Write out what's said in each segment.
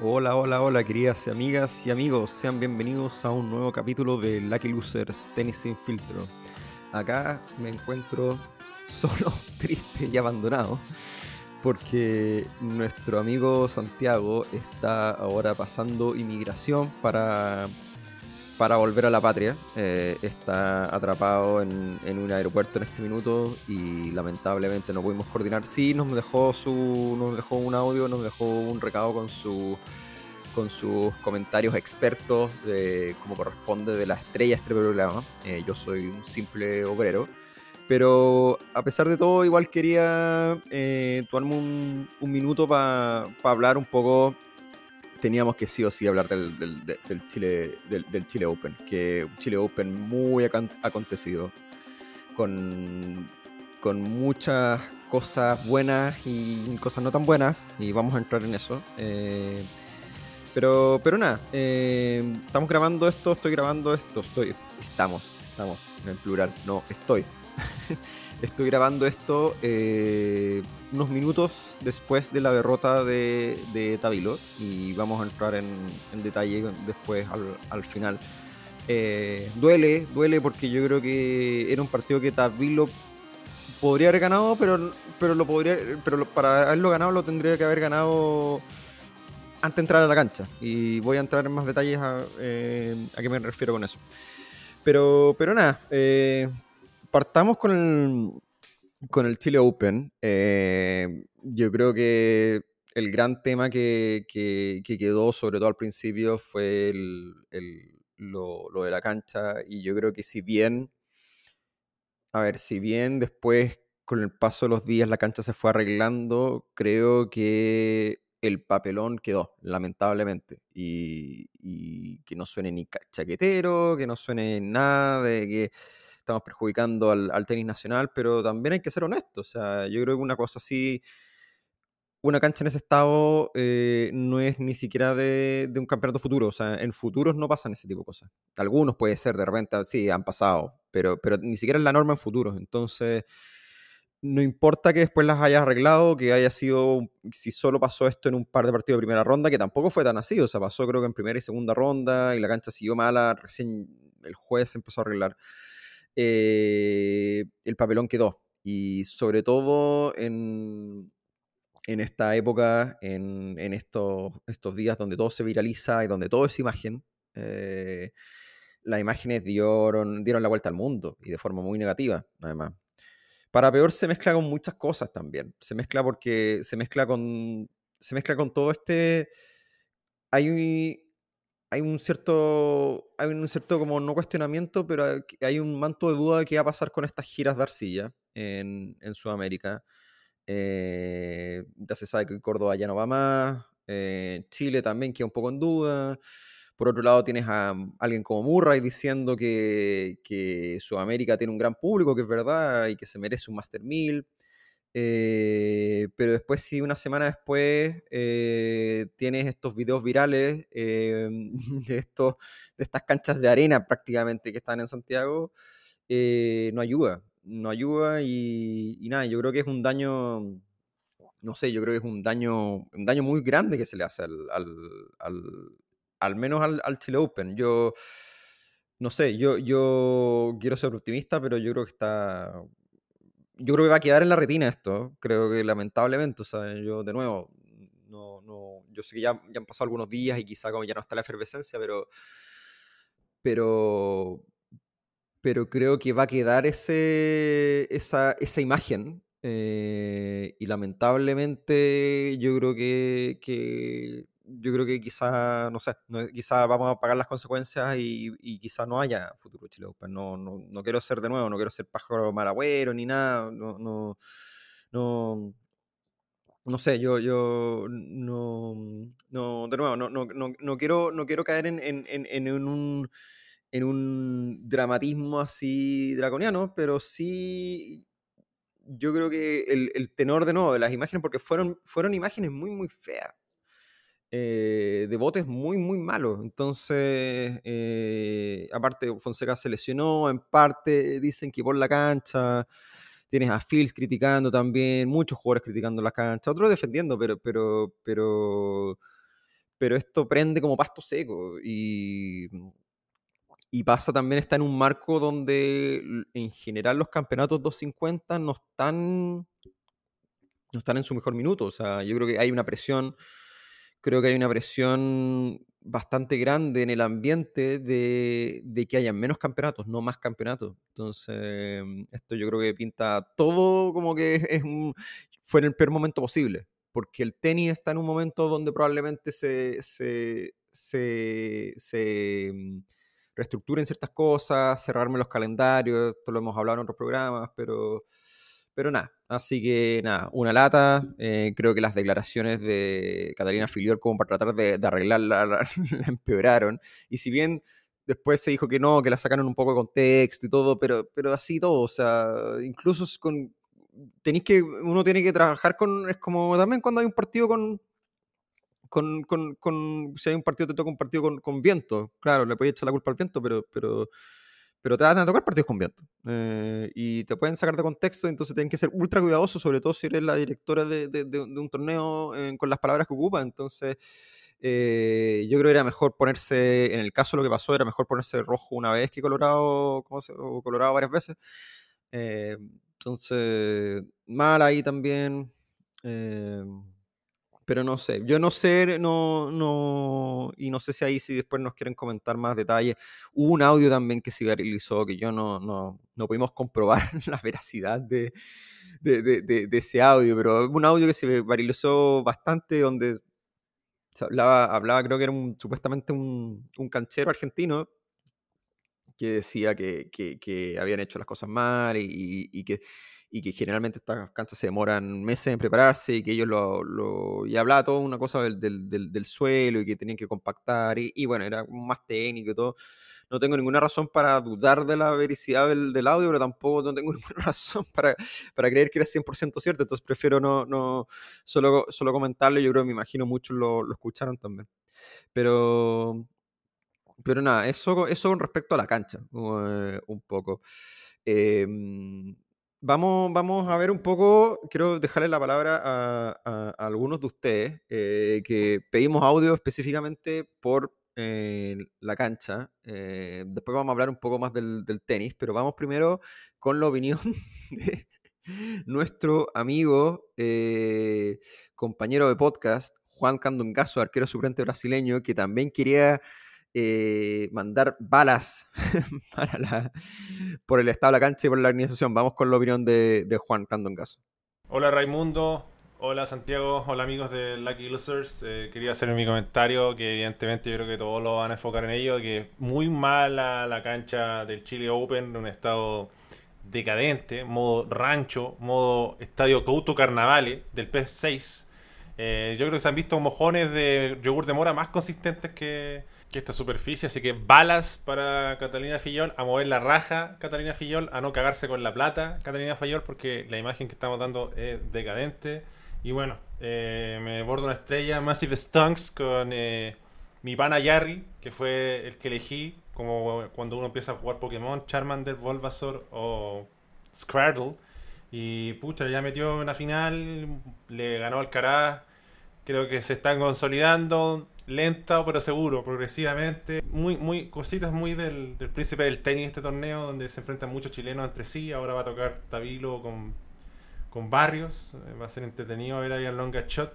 Hola, hola, hola, queridas amigas y amigos. Sean bienvenidos a un nuevo capítulo de Lucky Losers Tenis sin filtro. Acá me encuentro solo, triste y abandonado porque nuestro amigo Santiago está ahora pasando inmigración para, para volver a la patria. Eh, está atrapado en, un aeropuerto en este minuto y lamentablemente no pudimos coordinar. Sí, nos dejó, su, nos dejó un audio, nos dejó un recado con su con sus comentarios expertos de cómo corresponde de la estrella este programa. Eh, yo soy un simple obrero. Pero a pesar de todo, igual quería eh, tomarme un, un minuto para hablar un poco. Teníamos que sí o sí hablar del, del, Chile, del, del, Chile Open, que Chile Open muy acontecido, con, con muchas cosas buenas y cosas no tan buenas, y vamos a entrar en eso. Eh, pero, pero nada, eh, estamos grabando esto, estoy grabando esto, estoy, estamos, estamos en el plural, no, estoy. estoy grabando esto eh, unos minutos después de la derrota de, de Tabilo y vamos a entrar en, detalle después al, al final. Eh, duele, duele porque yo creo que era un partido que Tabilo podría haber ganado, pero, pero, lo podría, pero para haberlo ganado lo tendría que haber ganado antes de entrar a la cancha. Y voy a entrar en más detalles a, eh, qué me refiero con eso. Pero, pero nada, partamos con el, con el Chile Open. Eh, yo creo que el gran tema que, que, que, quedó, sobre todo al principio, fue lo de la cancha. Y yo creo que si bien, a ver, si bien después con el paso de los días la cancha se fue arreglando, creo que el papelón quedó, lamentablemente. Y, y, que no suene ni chaquetero, que no suene nada de que estamos perjudicando al, tenis nacional, pero también hay que ser honestos. O sea, yo creo que una cosa así, una cancha en ese estado eh, no es ni siquiera de, un campeonato futuro. O sea, en futuros no pasan ese tipo de cosas. Algunos puede ser, de repente, sí, han pasado, pero, pero ni siquiera es la norma en futuros. Entonces no importa que después las hayas arreglado, que haya sido, si solo pasó esto en un par de partidos de primera ronda, que tampoco fue tan así, o sea, pasó creo que en primera y segunda ronda y la cancha siguió mala, recién el juez empezó a arreglar. Eh, el papelón quedó. Y sobre todo en, en esta época, en, en estos, estos, días donde todo se viraliza y donde todo es imagen, eh, las imágenes dieron, dieron la vuelta al mundo y de forma muy negativa, además. Para peor se mezcla con muchas cosas también. Se mezcla porque se mezcla con. Se mezcla con todo este. Hay un, hay un cierto. Hay un cierto como no cuestionamiento, pero hay un manto de duda de qué va a pasar con estas giras de arcilla en, en Sudamérica. Eh, ya se sabe que Córdoba ya no va más. Eh, Chile también queda un poco en duda. Por otro lado, tienes a alguien como Murray diciendo que, que Sudamérica tiene un gran público, que es verdad, y que se merece un Master 1000. Eh, pero después, si una semana después eh, tienes estos videos virales eh, de, estos, de estas canchas de arena prácticamente que están en Santiago, no ayuda. No ayuda y, nada, yo creo que es un daño, no sé, yo creo que es un daño, un daño muy grande que se le hace al, al, al al menos al, al, Chile Open. Yo, no sé, yo, yo quiero ser optimista, pero yo creo que está... Yo creo que va a quedar en la retina esto, creo que lamentablemente, o sea, yo de nuevo, no, no, yo sé que ya, ya han pasado algunos días y quizá como ya no está la efervescencia, pero, pero, pero creo que va a quedar ese, esa, esa imagen eh, y lamentablemente yo creo que, que yo creo que quizá, no sé, no, quizá vamos a pagar las consecuencias y, y quizá no haya futuro Chile Open. No, no, no, quiero ser de nuevo, no quiero ser pájaro malagüero ni nada. No, no, no, no sé, yo, yo no, no, de nuevo, no, no, no, no quiero, no quiero caer en, en, en, en un en un dramatismo así draconiano, pero sí yo creo que el, el tenor de nuevo de las imágenes, porque fueron, fueron imágenes muy, muy feas eh, de botes muy, muy malos. Entonces, eh, aparte, Fonseca se lesionó, en parte dicen que por la cancha. Tienes a Fields criticando también, muchos jugadores criticando la cancha, otros defendiendo, pero, pero, pero, pero esto prende como pasto seco y, y pasa también está en un marco donde en general los campeonatos 250 no están no están en su mejor minuto, o sea, yo creo que hay una presión creo que hay una presión bastante grande en el ambiente de, que haya menos campeonatos, no más campeonatos. Entonces, esto yo creo que pinta todo como que es un, fue en el peor momento posible, porque el tenis está en un momento donde probablemente se, se, se, se mm, reestructuren ciertas cosas, cerrarme los calendarios, esto lo hemos hablado en otros programas, pero pero nada, así que nada, una lata. Eh, creo que las declaraciones de Catalina Filiol como para tratar de, arreglarla la, empeoraron. Y si bien después se dijo que no, que la sacaron un poco de contexto y todo, pero, pero así todo, o sea, incluso con... Tenéis que, uno tiene que trabajar con, es como también cuando hay un partido con, con, con, si hay un partido, te toca un partido con, con viento. Claro, le puedes echar la culpa al viento, pero, pero, pero te van a tocar partidos con viento. Eh, y te pueden sacar de contexto, entonces tienen que ser ultra cuidadosos, sobre todo si eres la directora de, de, un torneo eh, con las palabras que ocupa. Entonces, eh, yo creo que era mejor ponerse, en el caso de lo que pasó, era mejor ponerse rojo una vez que colorado, ¿cómo se, o colorado varias veces. entonces, mal ahí también. Pero no sé, yo no sé, no, no, y no sé si ahí si después nos quieren comentar más detalles. Hubo un audio también que se viralizó que yo no, no, no pudimos comprobar la veracidad de, de, de, ese audio, pero un audio que se viralizó bastante donde hablaba, hablaba, creo que era un, supuestamente un, un canchero argentino que decía que, que, que, habían hecho las cosas mal y, y que y que generalmente estas canchas se demoran meses en prepararse y que ellos lo... lo y hablaba todo una cosa del, del, del, suelo y que tenían que compactar y, y, bueno, era más técnico y todo. No tengo ninguna razón para dudar de la veracidad del, del audio, pero tampoco no tengo ninguna razón para, para creer que era 100% cierto, entonces prefiero no, no solo, solo comentarlo, yo creo que me imagino muchos lo, lo escucharon también. Pero, pero nada, eso, eso con respecto a la cancha, eh, un poco. Eh, Vamos, vamos a ver un poco, quiero dejarle la palabra a, algunos de ustedes eh, que pedimos audio específicamente por eh, la cancha. Eh, después vamos a hablar un poco más del, tenis, pero vamos primero con la opinión de nuestro amigo, compañero de podcast, Juan Candongazo, arquero suplente brasileño, que también quería eh, mandar balas por el estado de la cancha y por la organización. Vamos con la opinión de, Juan Candongazo. Hola Raimundo, hola Santiago, hola amigos de Lucky Losers. Eh, quería hacer mi comentario que evidentemente yo creo que todos lo van a enfocar en ello, que muy mala la cancha del Chile Open, en un estado decadente, modo rancho, modo estadio Couto Carnavale del PS6. Eh, yo creo que se han visto mojones de yogur de mora más consistentes que, que esta superficie. Así que balas para Catalina Fillol, a mover la raja Catalina Fillol, a no cagarse con la plata Catalina Fillol, porque la imagen que estamos dando es decadente. Y bueno, eh, me bordo una estrella, Massive Stunks con eh, mi pana Yarry, que fue el que elegí, como cuando uno empieza a jugar Pokémon, Charmander, Bulbasaur o Scraddle. Y pucha, ya metió una final, le ganó al Caraz. Creo que se están consolidando lenta pero seguro, progresivamente. Muy, muy, cositas muy del, príncipe del tenis este torneo, donde se enfrentan muchos chilenos entre sí. Ahora va a tocar Tabilo con, con Barrios. Va a ser entretenido ver ahí a Longa Shot.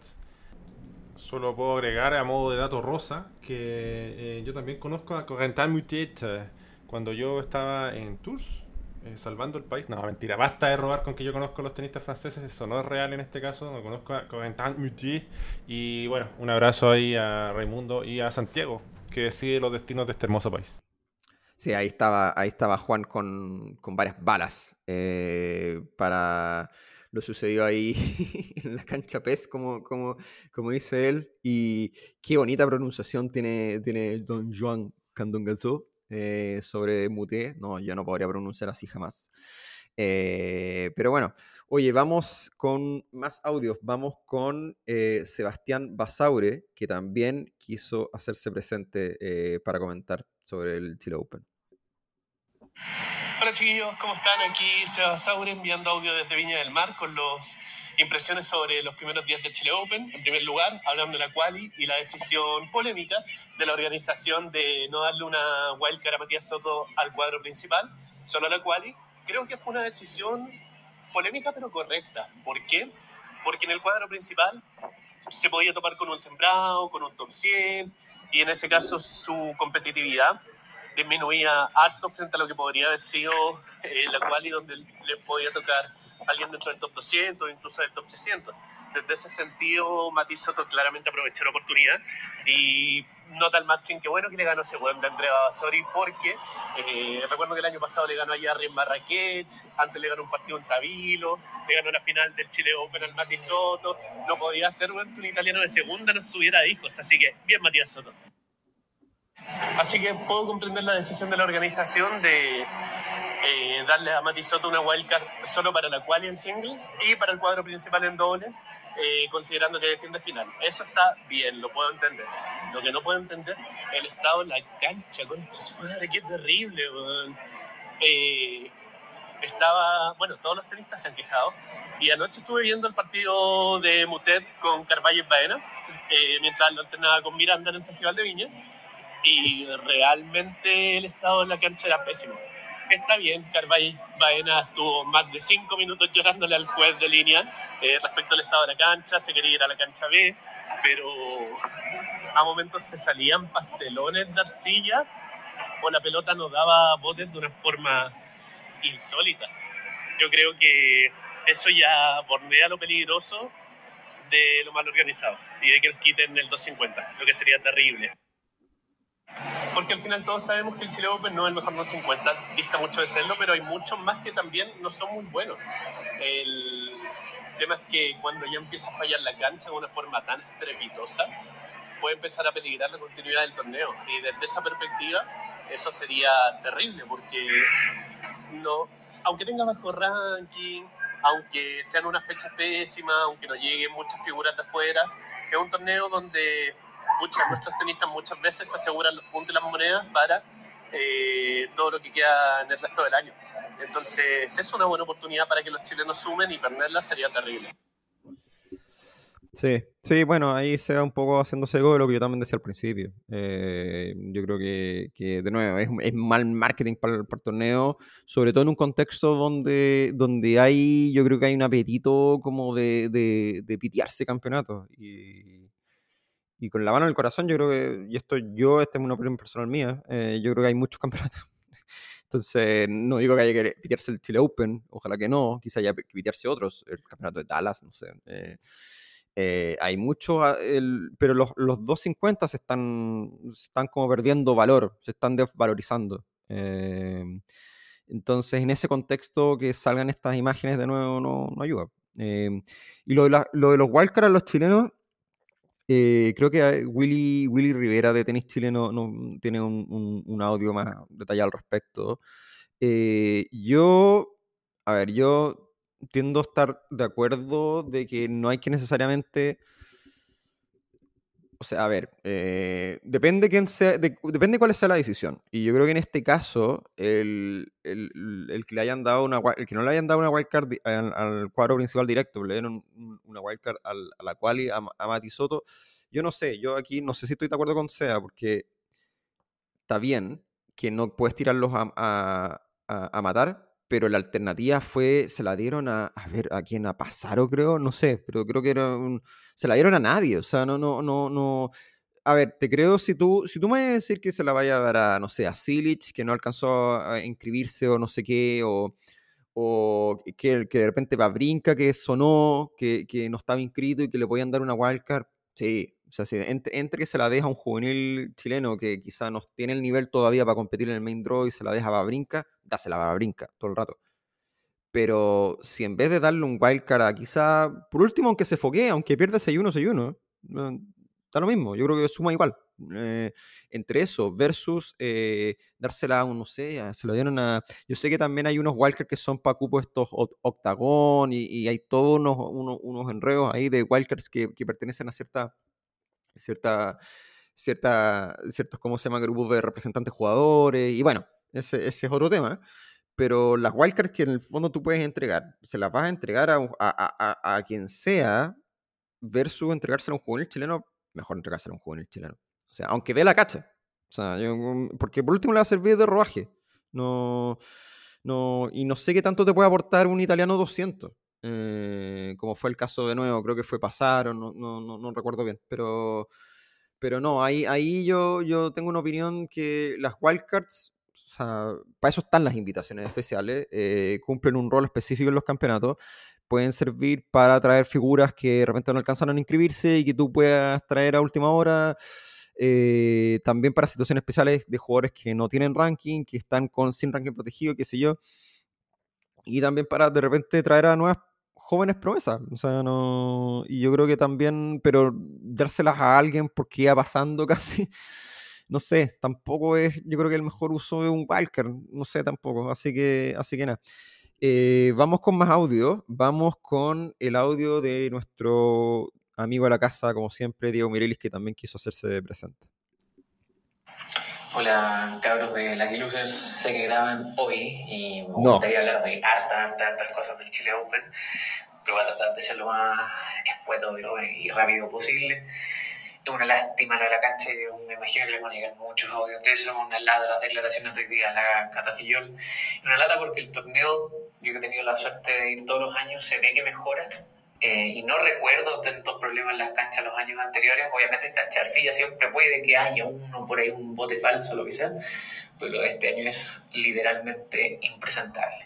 Solo puedo agregar a modo de dato rosa que eh, yo también conozco a Corentin Mutet. Eh, cuando yo estaba en Tours, eh, salvando el país. No, mentira, basta de robar con que yo conozco a los tenistas franceses, eso no es real en este caso, no conozco a Corentin Mutier. Y bueno, un abrazo ahí a Raimundo y a Santiago, que decide los destinos de este hermoso país. Sí, ahí estaba, ahí estaba Juan con, con varias balas eh, para lo sucedió ahí en la cancha PES, como, como, como dice él. Y qué bonita pronunciación tiene, tiene don Juan Candongazo. Eh, sobre Muté. No, yo no podría pronunciar así jamás. Eh, pero bueno, oye, vamos con más audios. Vamos con eh, Sebastián Basaure, que también quiso hacerse presente para comentar sobre el Chile Open. Hola chiquillos, ¿cómo están? Aquí Seba Saure enviando audio desde Viña del Mar con las impresiones sobre los primeros días de Chile Open. En primer lugar, hablando de la quali y la decisión polémica de la organización de no darle una wildcard a Matías Soto al cuadro principal, solo a la quali. Creo que fue una decisión polémica pero correcta. ¿Por qué? Porque en el cuadro principal se podía topar con un sembrado, con un top 100 y en ese caso su competitividad disminuía harto frente a lo que podría haber sido eh, la quali donde le podía tocar alguien dentro del top 200 incluso del top 300. Desde ese sentido, Mati Soto claramente aprovechó la oportunidad y nota el margen que bueno que le ganó ese buen de Andrea Basori porque eh, recuerdo que el año pasado le ganó a Jarry en Marrakech, antes le ganó un partido en Tabilo, le ganó la final del Chile Open al Mati Soto, no podía ser que un italiano de segunda no estuviera hijos, así que bien Matías Soto. Así que puedo comprender la decisión de la organización de eh, darle a Mati Soto una wildcard solo para la quali en singles y para el cuadro principal en dobles, eh, considerando que defiende final. Eso está bien, lo puedo entender. Lo que no puedo entender el estado en la cancha, madre, qué terrible, eh, estaba, bueno, todos los tenistas se han quejado. Y anoche estuve viendo el partido de Mutet con Carvalho Baena, mientras lo entrenaba con Miranda en el Festival de Viña y realmente el estado de la cancha era pésimo. Está bien, Carvalho Baena estuvo más de cinco minutos llorándole al juez de línea eh, respecto al estado de la cancha, se quería ir a la cancha B, pero a momentos se salían pastelones de arcilla o la pelota nos daba botes de una forma insólita. Yo creo que eso ya bordea lo peligroso de lo mal organizado y de que nos quiten el 250, lo que sería terrible porque al final todos sabemos que el Chile Open no es el mejor 250, dista mucho de serlo, pero hay muchos más que también no son muy buenos. El tema es que cuando ya empieza a fallar la cancha de una forma tan estrepitosa, puede empezar a peligrar la continuidad del torneo. Y desde esa perspectiva, eso sería terrible, porque no, aunque tenga bajo ranking, aunque sean unas fechas pésimas, aunque no lleguen muchas figuras de afuera, es un torneo donde muchas, nuestros tenistas muchas veces aseguran los puntos y las monedas para eh, todo lo que queda en el resto del año. Entonces es una buena oportunidad para que los chilenos sumen y perderla sería terrible. Sí, sí, bueno, ahí se va un poco haciéndose de lo que yo también decía al principio. Eh, yo creo que, que, de nuevo, es, es mal marketing para el, torneo, sobre todo en un contexto donde, donde hay, yo creo que hay un apetito como de, de, de pitearse campeonatos. Y, y con la mano en el corazón, yo creo que, y esto yo, esta es una opinión personal mía, eh, yo creo que hay muchos campeonatos. Entonces, no digo que haya que pitearse el Chile Open, ojalá que no, quizá haya que pitearse otros, el campeonato de Dallas, no sé. Eh, eh, hay muchos, ah, pero los, los 250 se están, están como perdiendo valor, se están desvalorizando. entonces, en ese contexto, que salgan estas imágenes de nuevo no, no ayuda. y lo de, lo de los wildcards, los chilenos, eh, creo que Willy, Willy Rivera de Tenis Chileno no, tiene un, audio más detallado al respecto. Eh, yo, a ver, yo tiendo a estar de acuerdo de que no hay que necesariamente o sea, a ver, eh, depende, quién sea, depende cuál sea la decisión. Y yo creo que en este caso, el, que le hayan dado una el que no le hayan dado una wildcard al, cuadro principal directo, le dieron una wildcard a la quali a, a Mati Soto, yo no sé, yo aquí no sé si estoy de acuerdo con Sea, porque está bien que no puedes tirarlos a, a matar, pero la alternativa fue, se la dieron a, a ver, a quién, a Pasaro creo, no sé, pero creo que era un, se la dieron a nadie, o sea, no, no, no, no, a ver, te creo si tú, si tú me vas a decir que se la vaya a dar a, no sé, a Silich, que no alcanzó a inscribirse o no sé qué, o, o que, que de repente va brinca, que sonó, que, que no estaba inscrito y que le podían dar una wildcard, sí, o sea, si entre, que se la deja a un juvenil chileno que quizá no tiene el nivel todavía para competir en el main draw y se la deja a Brinca, dásela a Brinca todo el rato. Pero si en vez de darle un wildcard a quizá, por último, aunque se foguee, aunque pierda 6-1, 6-1, eh, da lo mismo. Yo creo que suma igual. Eh, entre eso versus eh, dársela a un, no sé, se lo dieron a... Yo sé que también hay unos wildcards que son para cupo estos octagón y, hay todos unos, unos, enredos ahí de wildcards que, que pertenecen a cierta cierta, cierta, ciertos, ¿cómo se llama?, grupos de representantes jugadores, y bueno, ese, ese es otro tema. pero las wildcards que en el fondo tú puedes entregar, se las vas a entregar a, a, a, quien sea, versus entregárselo a un juvenil chileno, mejor entregárselo a un juvenil chileno. O sea, aunque dé la cacha. O sea, porque por último le va a servir de rodaje. No, no, y no sé qué tanto te puede aportar un italiano 200. Eh, como fue el caso de nuevo, creo que fue pasar, o no, no, no, recuerdo bien. Pero, pero no, ahí, ahí yo, yo tengo una opinión que las wildcards, para eso están las invitaciones especiales, eh, cumplen un rol específico en los campeonatos, pueden servir para traer figuras que de repente no alcanzaron a inscribirse y que tú puedas traer a última hora. Eh, también para situaciones especiales de jugadores que no tienen ranking, que están con sin ranking protegido, qué sé yo. Y también para de repente traer a nuevas jóvenes promesas. O sea, no. Y yo creo que también, pero dárselas a alguien porque iba pasando casi. No sé, tampoco es, yo creo que el mejor uso de un Walker, no sé tampoco, así que, así que nada. Eh, vamos con más audio, vamos con el audio de nuestro amigo de la casa, como siempre, Diego Mirelis, que también quiso hacerse presente. Hola, cabros de Lucky Losers. Sé que graban hoy y me gustaría hablar de hartas, hartas, hartas cosas del Chile Open, pero voy a tratar de ser lo más escueto y rápido posible. Es una lástima la cancha y me imagino que le van a llegar muchos audios de eso. Una lata de las declaraciones de día la Catafillol. Una lata porque el torneo, yo que he tenido la suerte de ir todos los años, se ve que mejora eh, y no recuerdo tantos problemas en las canchas los años anteriores. Obviamente esta arcilla siempre puede que haya uno por ahí, un bote falso, lo que sea, pero lo de este año es literalmente impresentable.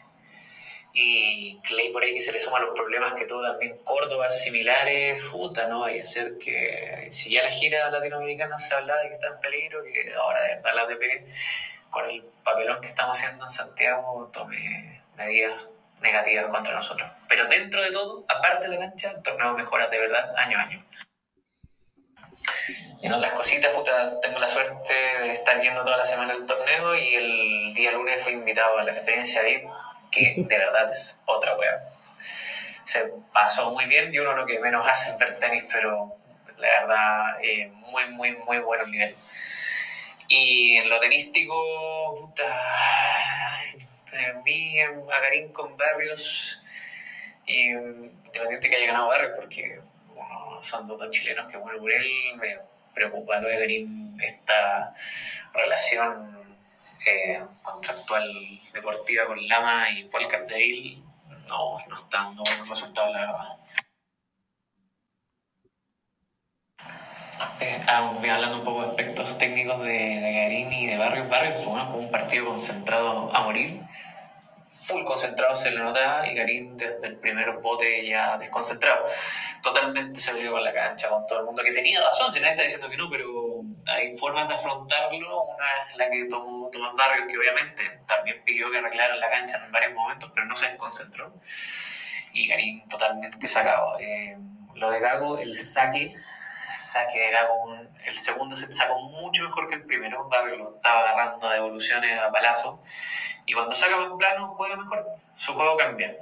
Y Clay por ahí que se le suman los problemas que tuvo también Córdoba similares, puta, no vaya a ser que si ya la gira latinoamericana se habla de que está en peligro, que ahora de verdad la DP con el papelón que estamos haciendo en Santiago tome medidas negativas contra nosotros. Pero dentro de todo, aparte de la cancha, el torneo mejora de verdad año a año. En otras cositas, putas, tengo la suerte de estar viendo toda la semana el torneo y el día lunes fui invitado a la experiencia VIP, que de verdad es otra wea. Se pasó muy bien y uno lo que menos hace es ver tenis, pero la verdad, eh, muy, muy, muy bueno el nivel. Y en lo tenístico, puta, vi a Garín con Barrios, y independiente que haya ganado Barrios, porque son dos chilenos que bueno por él, me preocupa lo de Garín esta relación eh, contractual deportiva con Lama y Paul Capdeville, no, no está dando buenos resultados, la verdad. Eh, ah, hablando un poco de aspectos técnicos de, de y de Barrios. Barrios fue un partido concentrado a morir full concentrado se le notaba y Garín desde el primer bote ya desconcentrado. Totalmente se vio con la cancha, con todo el mundo, que tenía razón, si nadie está diciendo que no, pero hay formas de afrontarlo. Una es la que tomó Tomás Barrios, que obviamente también pidió que arreglaran la cancha en varios momentos, pero no se desconcentró. Y Garín totalmente sacado. Eh, lo de Gago, el saque, saque de Gago, el segundo se sacó mucho mejor que el primero. Barrios lo estaba agarrando de evoluciones a palazo y cuando saca más plano, juega mejor. Su juego cambia.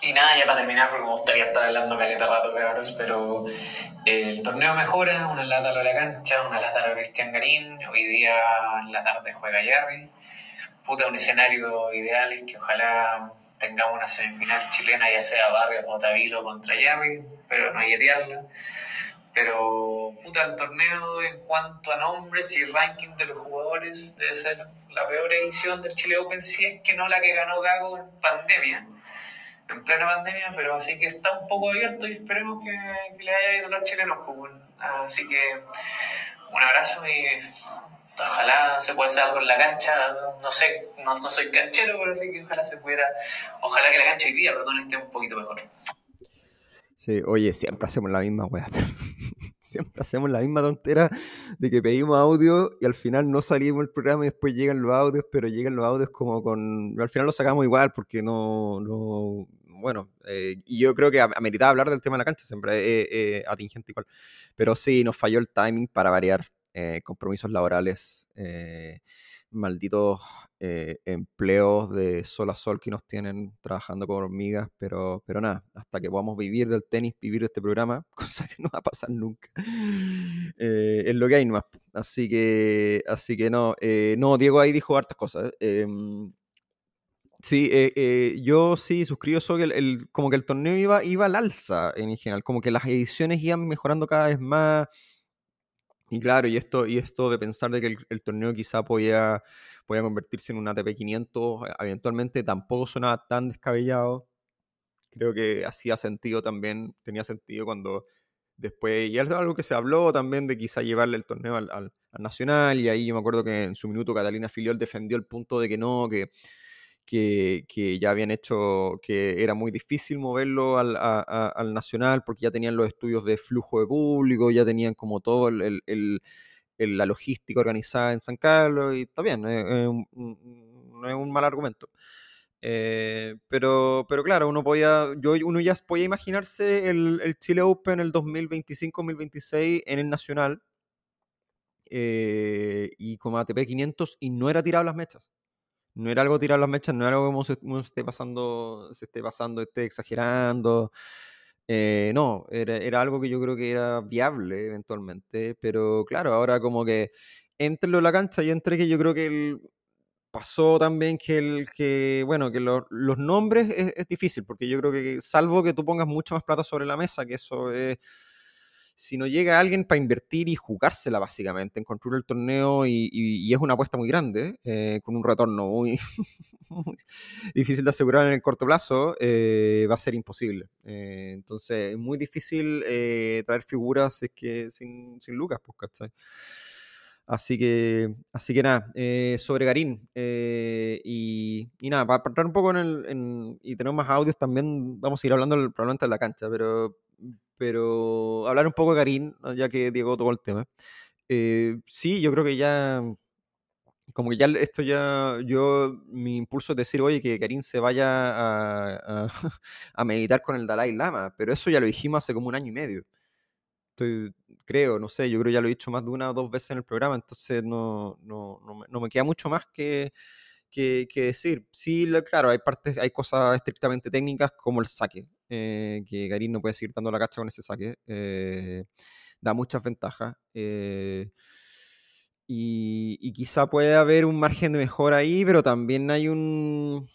Y nada, ya para terminar, porque me gustaría estar hablando caleta rato, cabros, pero el torneo mejora, una lata a la cancha, una lata a Cristian Garín, hoy día en la tarde juega Jerry. Puta, un escenario ideal es que ojalá tengamos una semifinal chilena, ya sea Barrio o Tavilo contra Jerry, pero no yetearla. Pero, puta, el torneo en cuanto a nombres y ranking de los jugadores debe ser la peor edición del Chile Open, si es que no la que ganó Gago en pandemia, en plena pandemia, pero así que está un poco abierto y esperemos que, le haya ido a los chilenos. Pues, así que un abrazo y ojalá se pueda hacer algo en la cancha. No sé, no, soy canchero, pero así que ojalá se pudiera, ojalá que la cancha hoy día, perdón, esté un poquito mejor. Sí, oye, siempre hacemos la misma weá, siempre hacemos la misma tontera de que pedimos audio y al final no salimos el programa y después llegan los audios, pero llegan los audios como con... Al final los sacamos igual porque no... no bueno, eh, y yo creo que ameritaba hablar del tema de la cancha, siempre eh, atingente igual. Pero sí, nos falló el timing para variar. Eh, compromisos laborales, malditos eh, empleos de sol a sol que nos tienen trabajando con hormigas, pero, pero nada, hasta que podamos vivir del tenis, vivir de este programa, cosa que no va a pasar nunca. Eh, es lo que hay nomás. Así que, así que no, eh, no, Diego ahí dijo hartas cosas. Em, Sí, eh, eh, yo sí suscribo eso, que el, como que el torneo iba, iba al alza en general, como que las ediciones iban mejorando cada vez más. Y claro, y esto, y esto de pensar de que el, torneo quizá podía, podía convertirse en un ATP 500 eh, eventualmente tampoco sonaba tan descabellado. Creo que hacía sentido también, tenía sentido cuando después, y es algo que se habló también de quizá llevarle el torneo al, al Nacional, y ahí yo me acuerdo que en su minuto Catalina Filiol defendió el punto de que no, que que, ya habían hecho que era muy difícil moverlo al, al, Nacional porque ya tenían los estudios de flujo de público, ya tenían como todo el, el, la logística organizada en San Carlos y está bien, no es un mal argumento. Eh, pero, pero claro, uno, podía, yo, uno ya podía imaginarse el, el Chile Open el 2025-2026 en el Nacional eh, y como ATP 500 y no era tirado las mechas no era algo tirar las mechas, no era algo como se, esté pasando, se esté pasando, esté exagerando. Eh, no, era, algo que yo creo que era viable eventualmente, pero claro, ahora como que entre lo la cancha y entre que yo creo que el, pasó también que el que, bueno, que los nombres es, es, difícil, porque yo creo que salvo que tú pongas mucho más plata sobre la mesa, que eso es si no llega alguien para invertir y jugársela básicamente en construir el torneo y, es una apuesta muy grande, eh, con un retorno muy, difícil de asegurar en el corto plazo, eh, va a ser imposible. Eh, entonces es muy difícil traer figuras es que sin, sin lucas, pues, ¿cachai? Así que, así que nada, sobre Garín. y, nada, para entrar un poco en el. y tenemos más audios también, vamos a ir hablando probablemente en la cancha, pero pero hablar un poco de Karim, ya que Diego tocó el tema. Eh, sí, yo creo que ya, como que ya esto ya, yo, mi impulso es decir, oye, que Karim se vaya a, a, meditar con el Dalai Lama, pero eso ya lo dijimos hace como un año y medio. Estoy, creo, no sé, yo creo que ya lo he dicho más de una o dos veces en el programa, entonces no, no, no, me, no me queda mucho más que, que, decir. Sí, claro, hay partes, hay cosas estrictamente técnicas como el saque. Eh, que Garín no puede seguir dando la cacha con ese saque. Eh, da muchas ventajas. Eh, y, quizá puede haber un margen de mejora ahí, pero también hay un.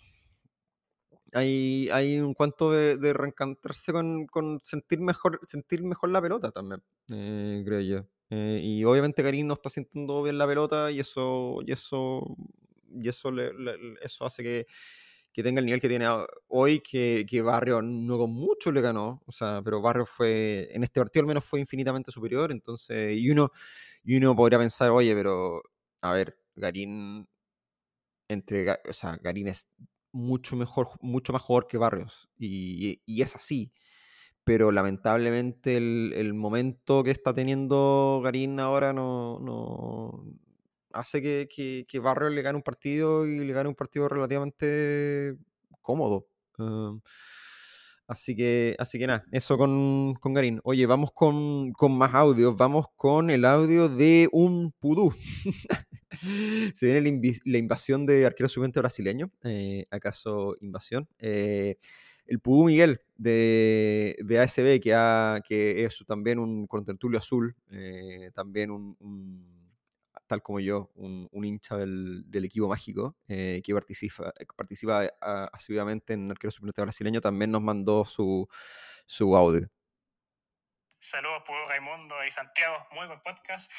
Hay, hay un cuanto de, reencantarse con, con, sentir, mejor, sentir mejor la pelota también, creo yo. y obviamente Garín no está sintiendo bien la pelota y eso, y eso, y eso, eso hace que, que tenga el nivel que tiene hoy, que, que, Barrio no con mucho le ganó, o sea, pero Barrio fue, en este partido al menos fue infinitamente superior, entonces, y uno, y uno podría pensar, oye, pero, a ver, Garín, entre, o sea, Garín es mucho mejor, mucho más jugador que Barrios, y, y es así, pero lamentablemente el, el, momento que está teniendo Garín ahora no, no, hace que, que, que Barrio le gane un partido y le gane un partido relativamente cómodo. así que, así que nada, eso con, con Garín. Oye, vamos con, con, más audios. Vamos con el audio de un pudú. Se viene la, invasión de arquero suplente brasileño. Eh, ¿Acaso invasión? Eh, el Pudú Miguel de, de ASB, que, que es también un contenturio azul, eh, también un tal como yo, un, hincha del, equipo mágico eh, que participa, eh, participa eh, asiduamente en Arquero Suplente Brasileño, también nos mandó su, su audio. Saludos, Pudo Raimundo y Santiago. Muy buen podcast.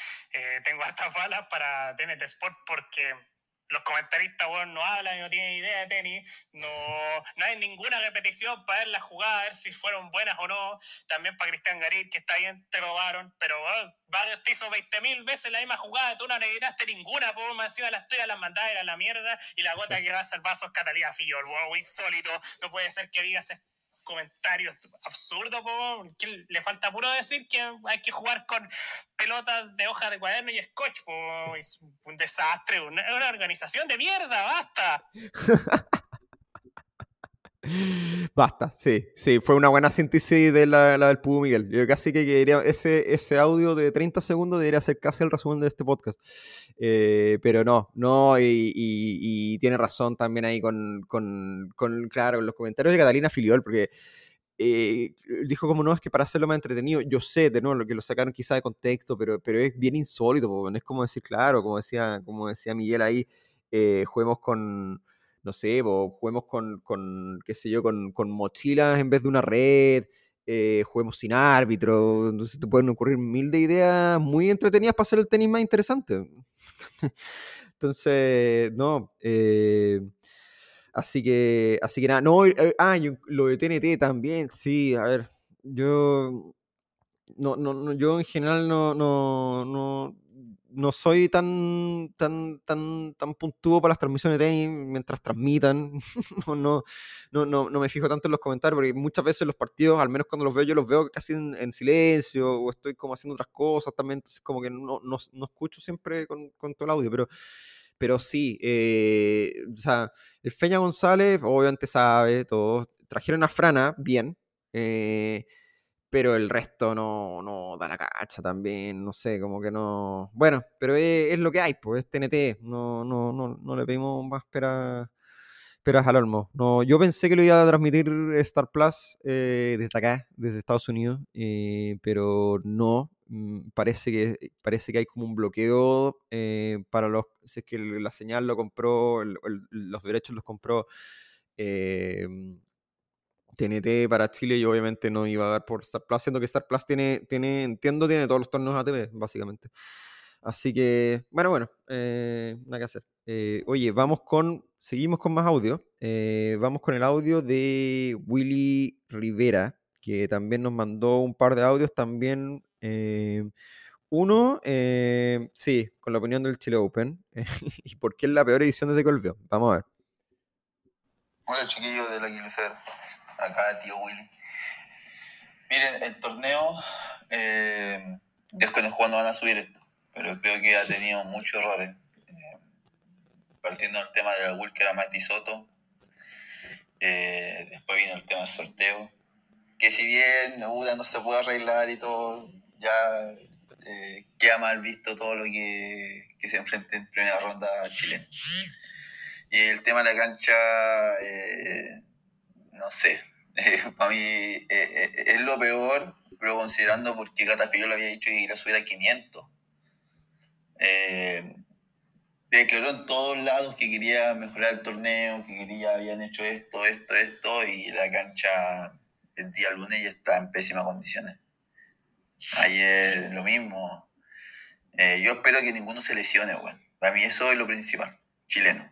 tengo hartas balas para TNT Sport porque los comentaristas bueno, no hablan y no tienen idea de tenis, no, no hay ninguna repetición para ver la jugada, a ver si fueron buenas o no. También para Cristian Garit, que está bien, te robaron, pero bueno, Barrios te hizo 20.000 veces la misma jugada, tú no necesitaste ninguna, por más encima las tuyas las mandadas era la mierda y la gota que vas al vaso es Catalina Fillol, wow, insólito, no puede ser que digas comentarios absurdos, que le falta puro decir que hay que jugar con pelotas de hoja de cuaderno y scotch, es un desastre, una organización de mierda, basta. Basta, sí, sí, fue una buena síntesis de la, del Pudo Miguel. Yo casi que quería, ese, ese audio de 30 segundos debería ser casi el resumen de este podcast. Eh, pero no, no, y, tiene razón también ahí con, con, claro, los comentarios de Catalina Filiol, porque eh, dijo como no, es que para hacerlo más entretenido, yo sé, de nuevo, lo que lo sacaron quizá de contexto, pero, pero es bien insólito, es como decir, claro, como decía, como decía Miguel ahí, eh, juguemos con no sé, juguemos con, con, qué sé yo, con, con mochilas en vez de una red, eh, sin árbitro, entonces te pueden ocurrir mil de ideas muy entretenidas para hacer el tenis más interesante. entonces, no, eh, así que, así que nada, no, eh, ah, lo de TNT también, sí, a ver, yo, no, no, no yo en general no, no, no soy tan, tan, tan, tan puntúo para las transmisiones de tenis mientras transmitan. no, no, no, no, me fijo tanto en los comentarios, porque muchas veces los partidos, al menos cuando los veo, yo los veo casi en, silencio o estoy como haciendo otras cosas también, entonces como que no, no, no escucho siempre con, con, todo el audio, pero, pero sí, eh, o sea, el Feña González obviamente sabe todo, trajeron a Frana, bien. Eh, pero el resto no, no da la cacha también, no sé, como que no... Bueno, pero es, lo que hay, pues es TNT, no, no, no, no le pedimos más peras, peras al olmo. No, yo pensé que lo iba a transmitir Star Plus eh, desde acá, desde Estados Unidos, eh, pero no, mm, parece que, parece que hay como un bloqueo eh, para los... Si es que la señal lo compró, los derechos los compró... TNT para Chile y obviamente no iba a dar por Star Plus, siendo que Star Plus tiene, tiene entiendo, tiene todos los torneos ATP, básicamente. Así que, bueno, bueno, eh, nada que hacer. Eh, oye, vamos con, seguimos con más audio. Eh, vamos con el audio de Willy Rivera, que también nos mandó un par de audios también. uno, sí, con la opinión del Chile Open. ¿Y por qué es la peor edición desde que? Vamos a ver. Hola, chiquillos de la acá tío Willy. Miren, el torneo, eh, desconozco cuándo van a subir esto, pero creo que ha tenido muchos errores. Eh, partiendo del tema de la Will, que era Mati Soto, eh, después vino el tema del sorteo, que si bien no se puede arreglar y todo, ya eh, queda mal visto todo lo que, que se enfrenta en primera ronda chilena. Y el tema de la cancha, no sé, para mí eh, eh, es lo peor, pero considerando porque Catafillo lo había dicho que iba a subir a 500. Eh, declaró en todos lados que quería mejorar el torneo, que quería, habían hecho esto, esto, esto, y la cancha el día lunes ya está en pésimas condiciones. Ayer lo mismo. yo espero que ninguno se lesione, bueno. Para mí eso es lo principal, chileno.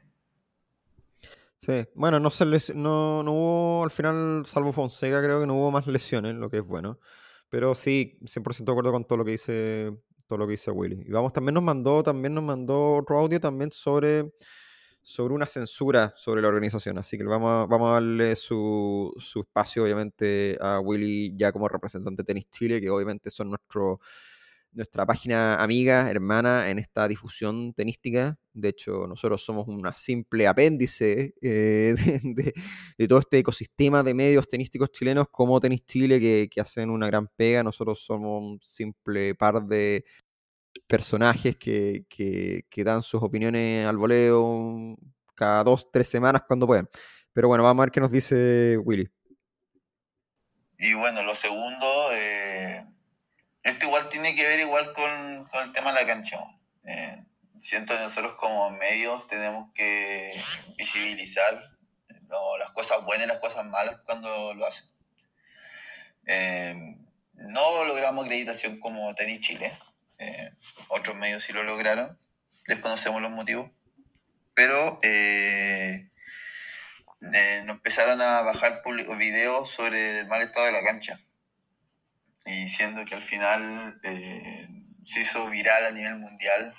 Sí, bueno, no, se no, no hubo al final, salvo Fonseca, creo que no hubo más lesiones, lo que es bueno. Pero sí, 100% de acuerdo con todo lo que dice todo lo que dice Willy. Y vamos, también nos mandó, también nos mandó otro audio también sobre, sobre una censura sobre la organización. Así que vamos a, vamos a darle su, su espacio, obviamente, a Willy ya como representante de Tenis Chile, que obviamente son nuestros nuestra página amiga, hermana en esta difusión tenística. De hecho, nosotros somos una simple apéndice eh, de, todo este ecosistema de medios tenísticos chilenos como Tenis Chile, que, hacen una gran pega. Nosotros somos un simple par de personajes que, que dan sus opiniones al voleo cada dos, tres semanas cuando pueden. Pero bueno, vamos a ver qué nos dice Willy. Y bueno, lo segundo, eh, igual tiene que ver igual con, con el tema de la cancha. Eh, siento que nosotros como medios tenemos que visibilizar las cosas buenas y las cosas malas cuando lo hacen. Eh, no logramos acreditación como Tenis Chile. Eh, otros medios sí lo lograron. Desconocemos los motivos. Pero nos empezaron a bajar videos sobre el mal estado de la cancha y siendo que al final eh, se hizo viral a nivel mundial.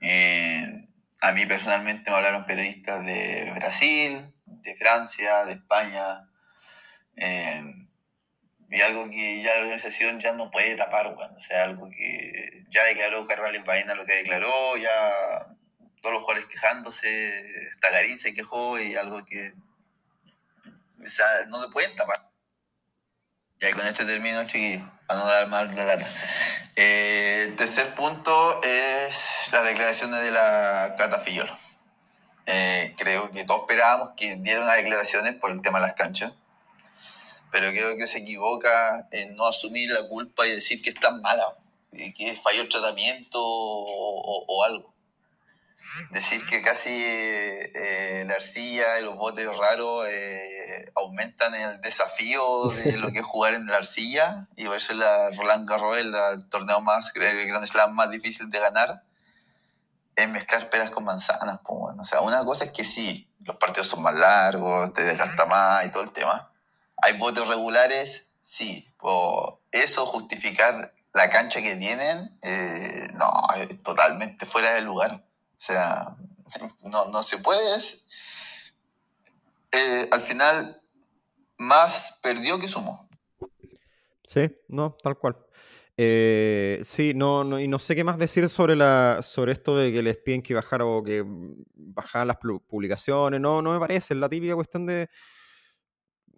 Eh, a mí personalmente me hablaron periodistas de Brasil, de Francia, de España, eh, y algo que ya la organización ya no puede tapar, o sea, algo que ya declaró Carvalho Baena lo que declaró, ya todos los jugadores quejándose, Tagarín se quejó y algo que o sea, no le pueden tapar. Y con este término, chiquillos, para no dar mal la lata. Eh, el tercer punto es las declaraciones de la Cata. Eh, creo que todos esperábamos que diera unas declaraciones por el tema de las canchas, pero creo que se equivoca en no asumir la culpa y decir que es tan mala, que falló el tratamiento o, algo. Decir que casi eh, la arcilla y los botes raros eh, aumentan el desafío de lo que es jugar en la arcilla y verse la Roland Garros, el, torneo más, el Grand Slam más difícil de ganar, es mezclar peras con manzanas. Pues, bueno. O sea, una cosa es que sí, los partidos son más largos, te desgasta más y todo el tema. Hay botes regulares, sí. eso justificar la cancha que tienen, eh, no, es totalmente fuera de lugar. O sea, no, no se puede. Eh, al final, más perdió que sumó. Sí, no, tal cual. Eh, sí, no, no, y no sé qué más decir sobre la sobre esto de que les piden que bajara o que bajaran las publicaciones. No, no me parece, es la típica cuestión de.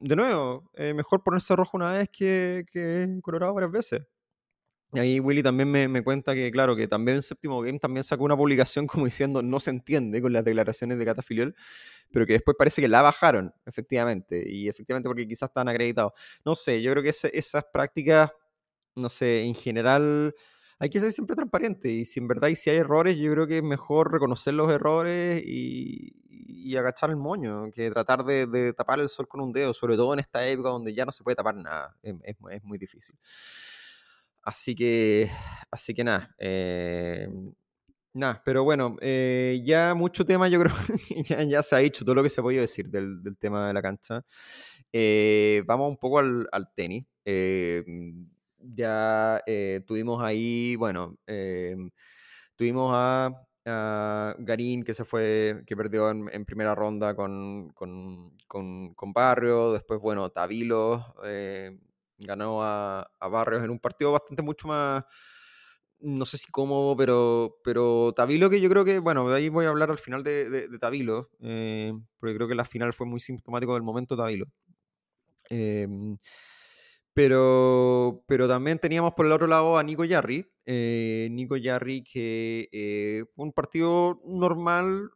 De nuevo, eh, mejor ponerse rojo una vez que, que colorado varias veces. Ahí Willy también me, cuenta que, claro, que también Séptimo Game también sacó una publicación como diciendo no se entiende con las declaraciones de Cata Filiol, pero que después parece que la bajaron, efectivamente, y efectivamente porque quizás están acreditados. No sé, yo creo que esas prácticas, no sé, en general hay que ser siempre transparente y si en verdad y si hay errores, yo creo que es mejor reconocer los errores y, agachar el moño que tratar de, tapar el sol con un dedo, sobre todo en esta época donde ya no se puede tapar nada, es muy difícil. Así que, así que nada. Eh, nada, pero bueno, eh, ya mucho tema, yo creo que ya, se ha dicho todo lo que se podía decir del, tema de la cancha. Eh, vamos un poco al, tenis. ya tuvimos ahí, bueno, tuvimos a, Garín que se fue, que perdió en, primera ronda con, con, con, Barrio, después, bueno, Tavilo ganó a, Barrios en un partido bastante mucho más, no sé si cómodo, pero, pero Tabilo que yo creo que, bueno, ahí voy a hablar al final de, de, Tabilo, eh, porque creo que la final fue muy sintomático del momento Tabilo. Em, pero, pero también teníamos por el otro lado a Nico Yarri. Eh, Nico Yarri que eh, fue un partido normal,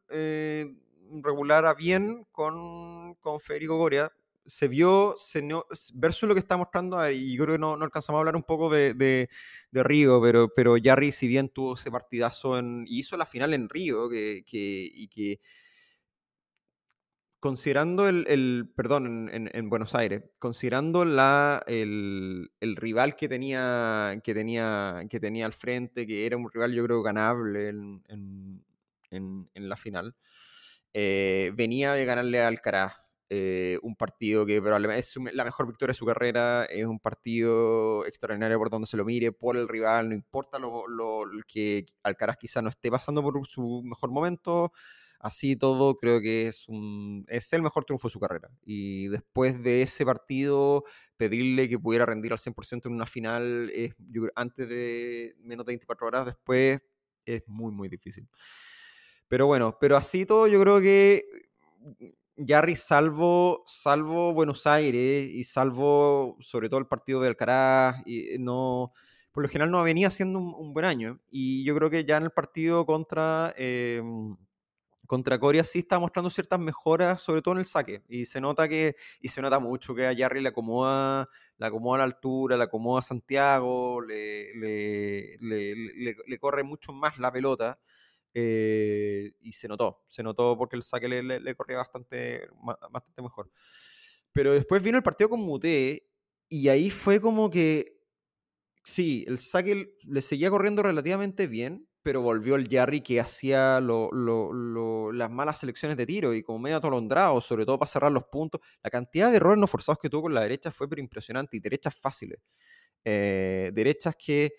regular a bien con, con Federico Goria se vio, se versus lo que está mostrando, y yo creo que no, no alcanzamos a hablar un poco de, de, Río, pero, pero Jarry, si bien tuvo ese partidazo en, y hizo la final en Río, que, que y que considerando el, el perdón, en, en, Buenos Aires, considerando la, el, el, rival que tenía, que, tenía, que tenía al frente, que era un rival yo creo ganable en, en la final, eh, venía de ganarle a Alcaraz eh, un partido que probablemente es la mejor victoria de su carrera, es un partido extraordinario por donde se lo mire, por el rival, no importa lo, lo, que Alcaraz quizá no esté pasando por su mejor momento, así todo creo que es, un, es el mejor triunfo de su carrera. Y después de ese partido, pedirle que pudiera rendir al 100% en una final, es, antes de menos de 24 horas después, es muy, muy difícil. Pero bueno, pero así todo yo creo que Jarry, salvo, salvo Buenos Aires y salvo sobre todo el partido de Alcaraz, y no, por lo general no venía siendo un, buen año. Y yo creo que ya en el partido contra, eh, contra Corea sí está mostrando ciertas mejoras, sobre todo en el saque. Y se nota que, y se nota mucho que a Jarry le acomoda, le acomoda la altura, le acomoda Santiago, le, le, le corre mucho más la pelota. Eh, y se notó, se notó porque el saque le, corría bastante, bastante mejor. Pero después vino el partido con Muté y ahí fue como que, sí, el saque le seguía corriendo relativamente bien, pero volvió el Jarry que hacía las malas selecciones de tiro y como medio atolondrado, sobre todo para cerrar los puntos. La cantidad de errores no forzados que tuvo con la derecha fue pero impresionante y derechas fáciles. Eh, derechas que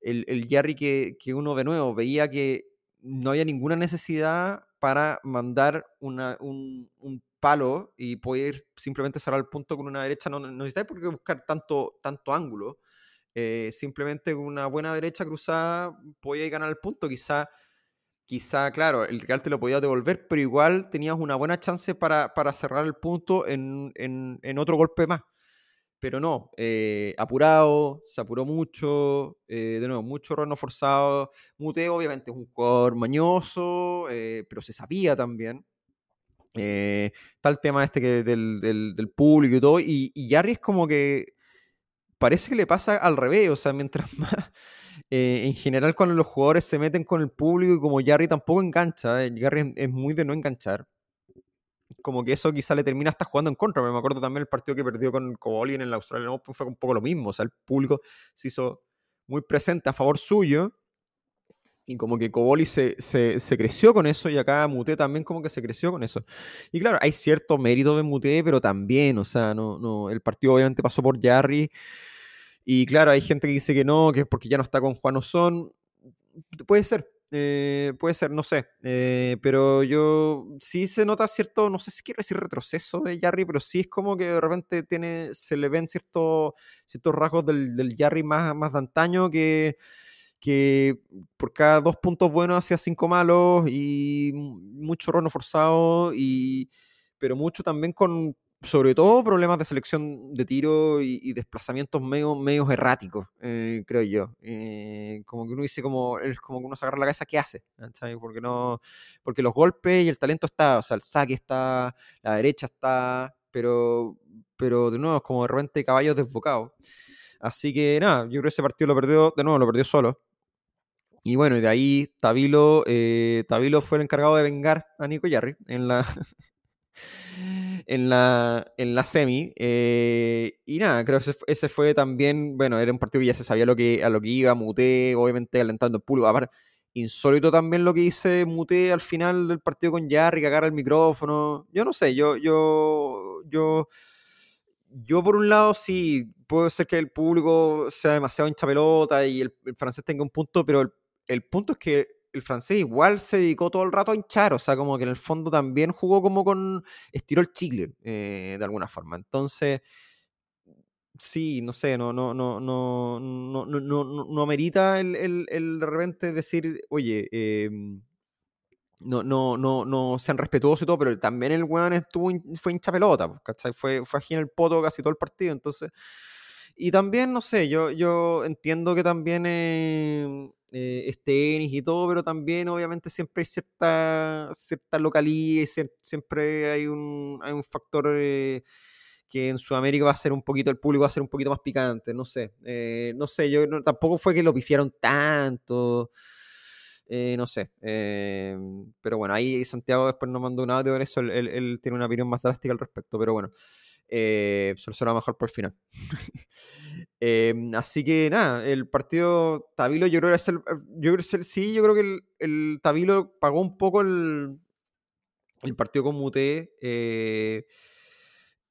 el, el Jarry que, que uno de nuevo veía que no había ninguna necesidad para mandar un, palo y poder simplemente cerrar el punto con una derecha. No, no necesitáis por qué buscar tanto, tanto ángulo. Eh, simplemente con una buena derecha cruzada podíais ganar el punto. Quizá, quizá, claro, el Real te lo podía devolver, pero igual tenías una buena chance para, cerrar el punto en, en otro golpe más pero no, eh, apurado, se apuró mucho, eh, de nuevo, mucho error no forzado. Mute obviamente es un jugador mañoso, eh, pero se sabía también. está el tema este que del, del, público y todo, y, y Jarry es como que parece que le pasa al revés, o sea, mientras más, eh, en general cuando los jugadores se meten con el público y como Jarry tampoco engancha, eh, Jarry es, es muy de no enganchar. Como que eso quizá le termina hasta jugando en contra. Me acuerdo también el partido que perdió con Coboli en el Australian Open fue un poco lo mismo. O sea, el público se hizo muy presente a favor suyo. Y como que Coboli se, se, se creció con eso y acá Muté también como que se creció con eso. Y claro, hay cierto mérito de Muté, pero también, o sea, no, no, el partido obviamente pasó por Jarry. Y claro, hay gente que dice que no, que es porque ya no está con Juan Osón. Puede ser, eh, puede ser, no sé. Eh, pero yo sí se nota cierto, no sé si quiero decir retroceso de Jarry, pero sí es como que de repente tiene, se le ven ciertos, ciertos rasgos del, del Jarry más, más de antaño que, que por cada dos puntos buenos hacía cinco malos y mucho rono forzado, y, pero mucho también con sobre todo problemas de selección de tiro y, desplazamientos medio, erráticos, eh, creo yo. Eh, como que uno dice, como, es como que uno se agarra la cabeza, ¿qué hace? Porque, no, porque los golpes y el talento está, o sea, el saque está, la derecha está, pero, pero de nuevo es como de repente caballos desbocados. Así que nada, yo creo que ese partido lo perdió, de nuevo, lo perdió solo. Y bueno, y de ahí Tabilo, eh, Tabilo fue el encargado de vengar a Nico Yarri en la, en la, en la semi. Eh, y nada, creo que ese, ese, fue también, bueno, era un partido que ya se sabía lo que, a lo que iba, Muté, obviamente alentando el público. Aparte, insólito también lo que hice Muté al final del partido con Jarry, cagar el micrófono. Yo no sé, yo, yo, yo, yo por un lado sí, puede ser que el público sea demasiado hincha pelota y el, el francés tenga un punto, pero el, el punto es que el francés igual se dedicó todo el rato a hinchar, o sea, como que en el fondo también jugó como con. estiró el chicle, eh, de alguna forma. Entonces, sí, no sé, no, no, no, no, no, no, no, no amerita el, el, el, de repente decir, oye, eh, no, no, no, no sean respetuosos y todo, pero también el weón estuvo, fue hincha pelota, ¿cachai? Fue, fue aquí en el poto casi todo el partido, entonces. Y también, no sé, yo, yo entiendo que también eh, eh, es tenis y todo, pero también obviamente siempre hay cierta, cierta siempre hay un, hay un factor eh, que en Sudamérica va a ser un poquito, el público va a ser un poquito más picante, no sé, eh, no sé, yo no, tampoco fue que lo pifiaron tanto, eh, no sé, pero bueno, ahí Santiago después nos mandó un audio de eso, él, tiene una opinión más drástica al respecto, pero bueno. Eh, solo será mejor por el final. eh, así que nada, el partido Tabilo yo creo que es el, yo creo que el sí, yo creo que el, el Tabilo pagó un poco el, el partido con Muté. Eh,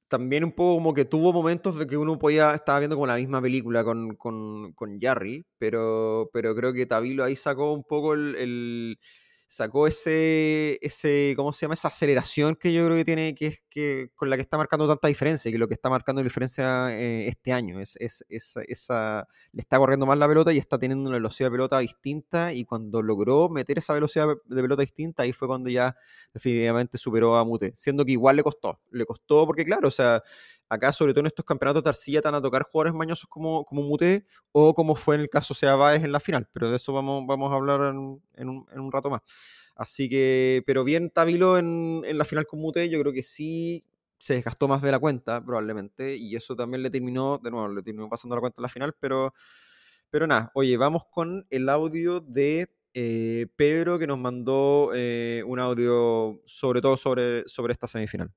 también un poco como que tuvo momentos de que uno podía, estaba viendo como la misma película con, con, con Jarry, pero, pero creo que Tabilo ahí sacó un poco el, sacó ese, ese, ¿cómo se llama? Esa aceleración que yo creo que tiene, que que con la que está marcando tanta diferencia, que lo que está marcando diferencia eh, este año, es, es, es, esa, le está corriendo más la pelota y está teniendo una velocidad de pelota distinta y cuando logró meter esa velocidad de pelota distinta, ahí fue cuando ya definitivamente superó a Mute, siendo que igual le costó, le costó porque claro, o sea, acá, sobre todo en estos campeonatos de arcilla, te van a tocar jugadores mañosos como, como Mute o como fue en el caso Sea Baez en la final, pero de eso vamos, vamos a hablar en, en, un, en un, rato más. Así que, pero bien Tabilo en, en, la final con Mute, yo creo que sí se desgastó más de la cuenta, probablemente, y eso también le terminó, de nuevo, le terminó pasando la cuenta en la final, pero, pero nada, oye, vamos con el audio de eh, Pedro que nos mandó eh, un audio sobre todo sobre, sobre esta semifinal.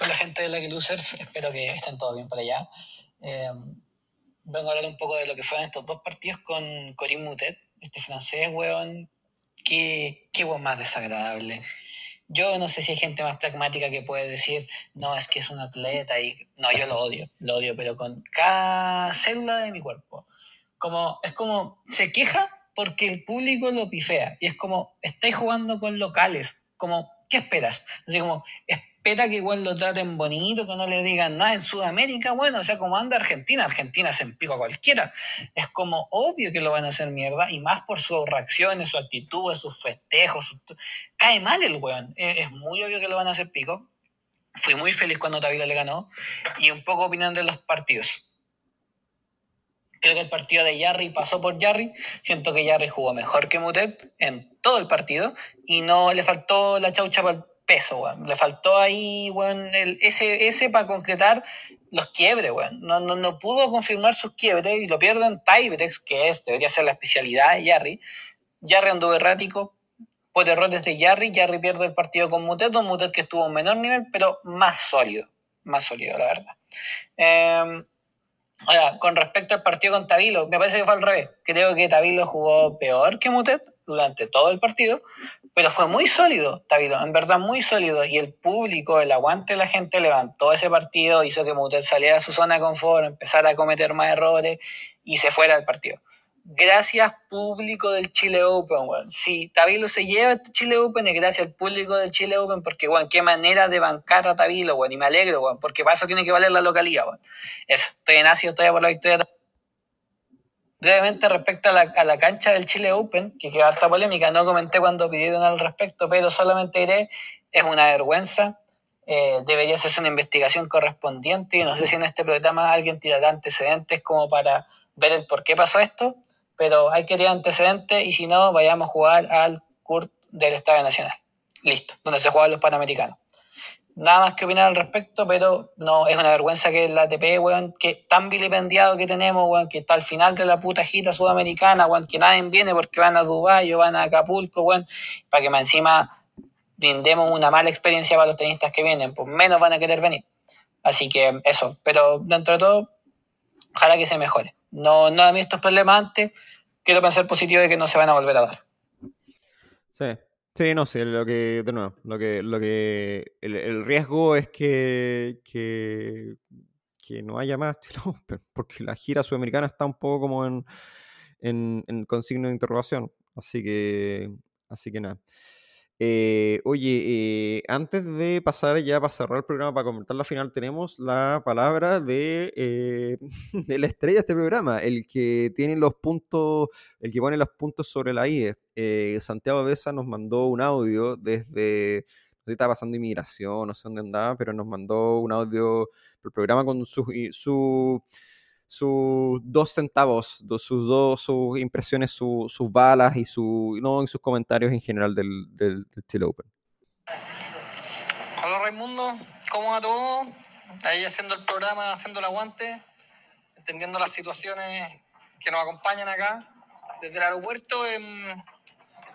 Hola gente de Lucky Losers, espero que estén todos bien por allá. Eh, vengo a hablar un poco de lo que fueron estos dos partidos con Corinne Mutet, este francés, weón. Qué, qué weón más desagradable. Yo no sé si hay gente más pragmática que puede decir, no, es que es un atleta y... No, yo lo odio, lo odio, pero con cada célula de mi cuerpo. Como, es como, se queja porque el público lo pifea. Y es como, estáis jugando con locales. Como, ¿qué esperas? Así como, espera que igual lo traten bonito, que no le digan nada en Sudamérica, bueno, o sea, como anda Argentina, Argentina se empica a cualquiera. Es como obvio que lo van a hacer mierda, y más por sus reacciones, su actitud, sus festejos. Su... Cae mal el weón. Es muy obvio que lo van a hacer pico. Fui muy feliz cuando Tavila le ganó. Y un poco opinando de los partidos. Creo que el partido de Jarry pasó por Jarry. Siento que Jarry jugó mejor que Mutet en todo el partido. Y no le faltó la chaucha para peso, weón. Le faltó ahí, weón, el, ese, ese para concretar los quiebres, weón. No, no, no pudo confirmar sus quiebres y lo pierden tiebreaks, que es, debería ser la especialidad de Jarry. Jarry anduvo errático por errores de Jarry. Jarry pierde el partido con Mutet, un Mutet que estuvo a un menor nivel, pero más sólido. Más sólido, la verdad. Eh, ahora, con respecto al partido con Tavilo, me parece que fue al revés. Creo que Tavilo jugó peor que Mutet durante todo el partido, pero fue muy sólido, Tavilo, en verdad muy sólido. Y el público, el aguante de la gente levantó ese partido, hizo que Mutet saliera a su zona de confort, empezara a cometer más errores y se fuera del partido. Gracias público del Chile Open, weón. Si Tavilo se lleva este Chile Open es gracias al público del Chile Open, porque, weón, qué manera de bancar a Tavilo, weón. Y me alegro, weón, porque para eso tiene que valer la localidad, weón. Eso, estoy en ácido todavía por la victoria brevemente respecto a la, a la, cancha del Chile Open, que queda harta polémica, no comenté cuando pidieron al respecto, pero solamente diré, es una vergüenza, eh, debería hacerse una investigación correspondiente y no sé si en este programa alguien tirará antecedentes como para ver el por qué pasó esto, pero hay que tirar antecedentes y si no, vayamos a jugar al CURT del Estadio Nacional. Listo, donde se juegan los Panamericanos nada más que opinar al respecto, pero no, es una vergüenza que la ATP, weón, que tan vilipendiado que tenemos, weón, que está al final de la puta gira sudamericana, weón, que nadie viene porque van a Dubái o van a Acapulco, weón, para que más encima brindemos una mala experiencia para los tenistas que vienen, pues menos van a querer venir. Así que eso, pero dentro de todo, ojalá que se mejore. No, no a mí estos problemas antes, quiero pensar positivo de que no se van a volver a dar. Sí, Sí, no sé, lo que, de nuevo, lo que, lo que, el, riesgo es que, que, que, no haya más porque la gira sudamericana está un poco como en, en, en con de interrogación, así que, así que nada. Eh, oye, eh, antes de pasar ya para cerrar el programa, para comentar la final, tenemos la palabra de, eh, de la estrella de este programa, el que tiene los puntos, el que pone los puntos sobre la IE. Santiago Besa nos mandó un audio desde, no sé si estaba pasando inmigración, no sé dónde andaba, pero nos mandó un audio el programa con su, su sus dos centavos, sus dos sus impresiones, sus balas y, su, no, sus comentarios en general del, del, Chile Open. Hola Raimundo, ¿cómo va todo? Ahí haciendo el programa, haciendo el aguante, entendiendo las situaciones que nos acompañan acá desde el aeropuerto.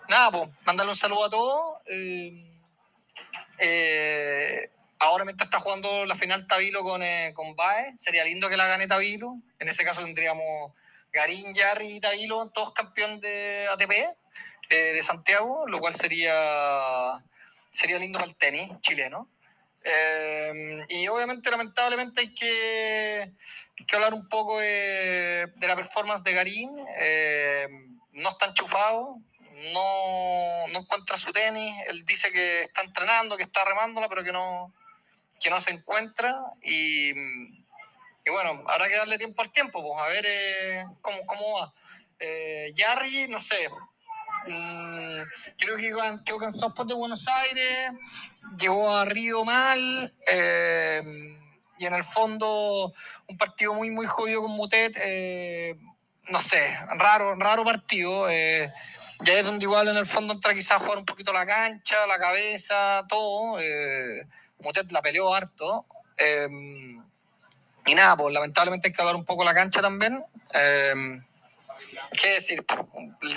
nada, pues, mandarle un saludo a todos. Eh, eh, ahora mientras está jugando la final Tabilo con, eh, con Bae, sería lindo que la gane Tabilo. En ese caso tendríamos Garín, Yarri y Tabilo, todos campeón de ATP eh, de Santiago, lo cual sería, sería lindo para el tenis chileno. Eh, y obviamente, lamentablemente, hay que, que hablar un poco de, de la performance de Garín. no está enchufado, no, no encuentra su tenis. Él dice que está entrenando, que está remándola, pero que no, que no se encuentra y, y, bueno, habrá que darle tiempo al tiempo, pues a ver eh, cómo, cómo va. Eh, Jarry, no sé, mm, creo que quedó cansado de Buenos Aires, llegó a Río mal eh, y en el fondo un partido muy, muy jodido con Mutet, eh, no sé, raro, raro partido. ya es donde igual en el fondo entra quizás a jugar un poquito la cancha, la cabeza, todo. Eh, Mutet la peleó harto. Em, y nada, pues lamentablemente hay que hablar un poco la cancha también. Eh, ¿Qué decir?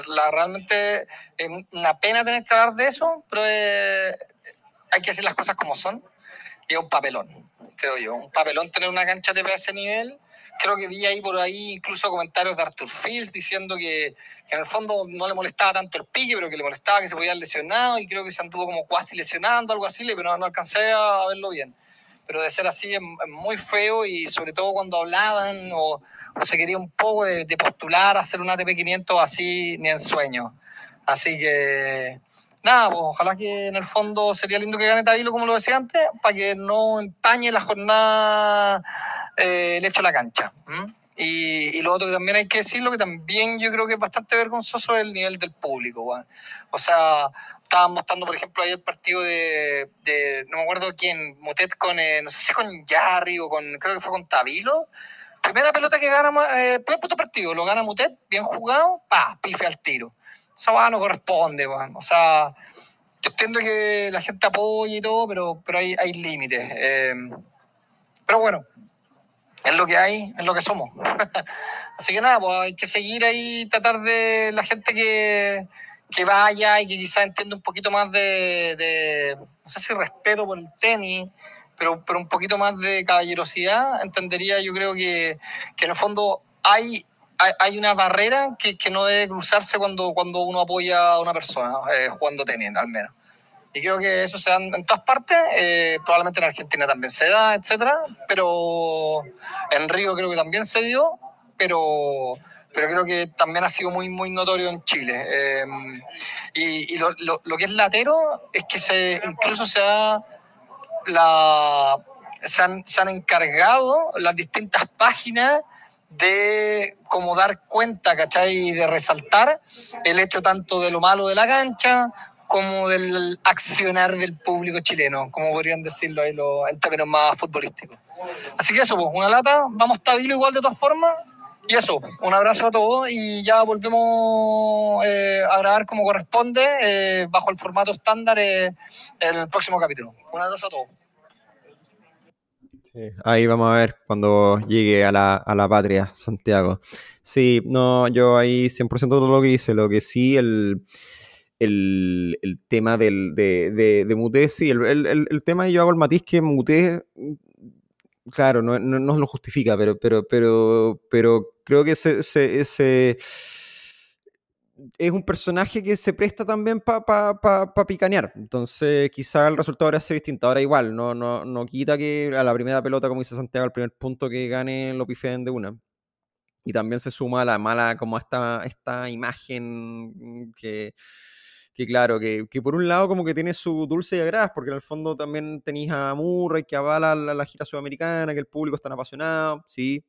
La, realmente es una pena tener que hablar de eso, pero eh, hay que decir las cosas como son. Y es un papelón, creo yo. Un papelón tener una cancha de ese nivel. Creo que vi ahí por ahí incluso comentarios de Arthur Fields diciendo que, que, en el fondo no le molestaba tanto el pique, pero que le molestaba que se podía lesionado y creo que se anduvo como cuasi lesionando, algo así, pero no, alcancé a verlo bien. Pero de ser así es, muy feo y sobre todo cuando hablaban o, se quería un poco de, postular a hacer un ATP 500 así ni en sueño. Así que nada, pues, ojalá que en el fondo sería lindo que gane Tabilo, como lo decía antes, para que no empañe la jornada eh, el hecho de la cancha. Y, y, lo otro que también hay que decirlo, que también yo creo que es bastante vergonzoso el nivel del público. O sea, estaban mostrando, por ejemplo, ahí el partido de, no me acuerdo quién, Motet con, eh, no sé si con Jarry o con, creo que fue con Tabilo. Primera pelota que gana, eh, primer puto partido, lo gana Mutet, bien jugado, pa, pife al tiro. Eso va, no corresponde, o sea, yo entiendo que la gente apoya y todo, pero, pero hay, hay límites. Eh, pero bueno, es lo que hay, es lo que somos. Así que nada, pues hay que seguir ahí, tratar de la gente que, que vaya y que quizás entienda un poquito más de, de, no sé si respeto por el tenis, pero, pero un poquito más de caballerosidad, entendería yo creo que, que en el fondo hay, hay, una barrera que, que, no debe cruzarse cuando, cuando uno apoya a una persona eh, jugando tenis, al menos. Y creo que eso se da en todas partes, eh, probablemente en Argentina también se da, etcétera, pero en Río creo que también se dio, pero, pero creo que también ha sido muy, muy notorio en Chile. Eh, y, y lo, lo, lo, que es latero es que se, incluso se ha la, se han, se han encargado las distintas páginas de como dar cuenta, ¿cachai? De resaltar el hecho tanto de lo malo de la cancha como del accionar del público chileno, como podrían decirlo ahí lo, en términos más futbolísticos. Así que eso, pues, una lata, vamos tabilo igual de todas formas. Y eso, un abrazo a todos y ya volvemos eh, a grabar como corresponde, eh, bajo el formato estándar, eh, el próximo capítulo. Un abrazo a todos. Ahí vamos a ver cuando llegue a la, a la patria, Santiago. Sí, no, yo ahí 100% todo lo que dice, lo que sí, el, el, el tema del, de, de, de Muté, sí, el, el, el, tema, yo hago el matiz que Muté claro, no, no, no, lo justifica, pero, pero, pero, pero creo que ese, ese, ese es un personaje que se presta también para pa, pa, pa, picanear. Entonces, quizá el resultado ahora sea distinto. Ahora igual, no, no, no quita que a la primera pelota, como dice Santiago, al primer punto que gane lo pifeen de una. Y también se suma la mala, como esta, esta imagen que que claro, que, que, por un lado como que tiene su dulce y agraz, porque en el fondo también tenéis a Murray que avala la, la, gira sudamericana, que el público está apasionado, sí,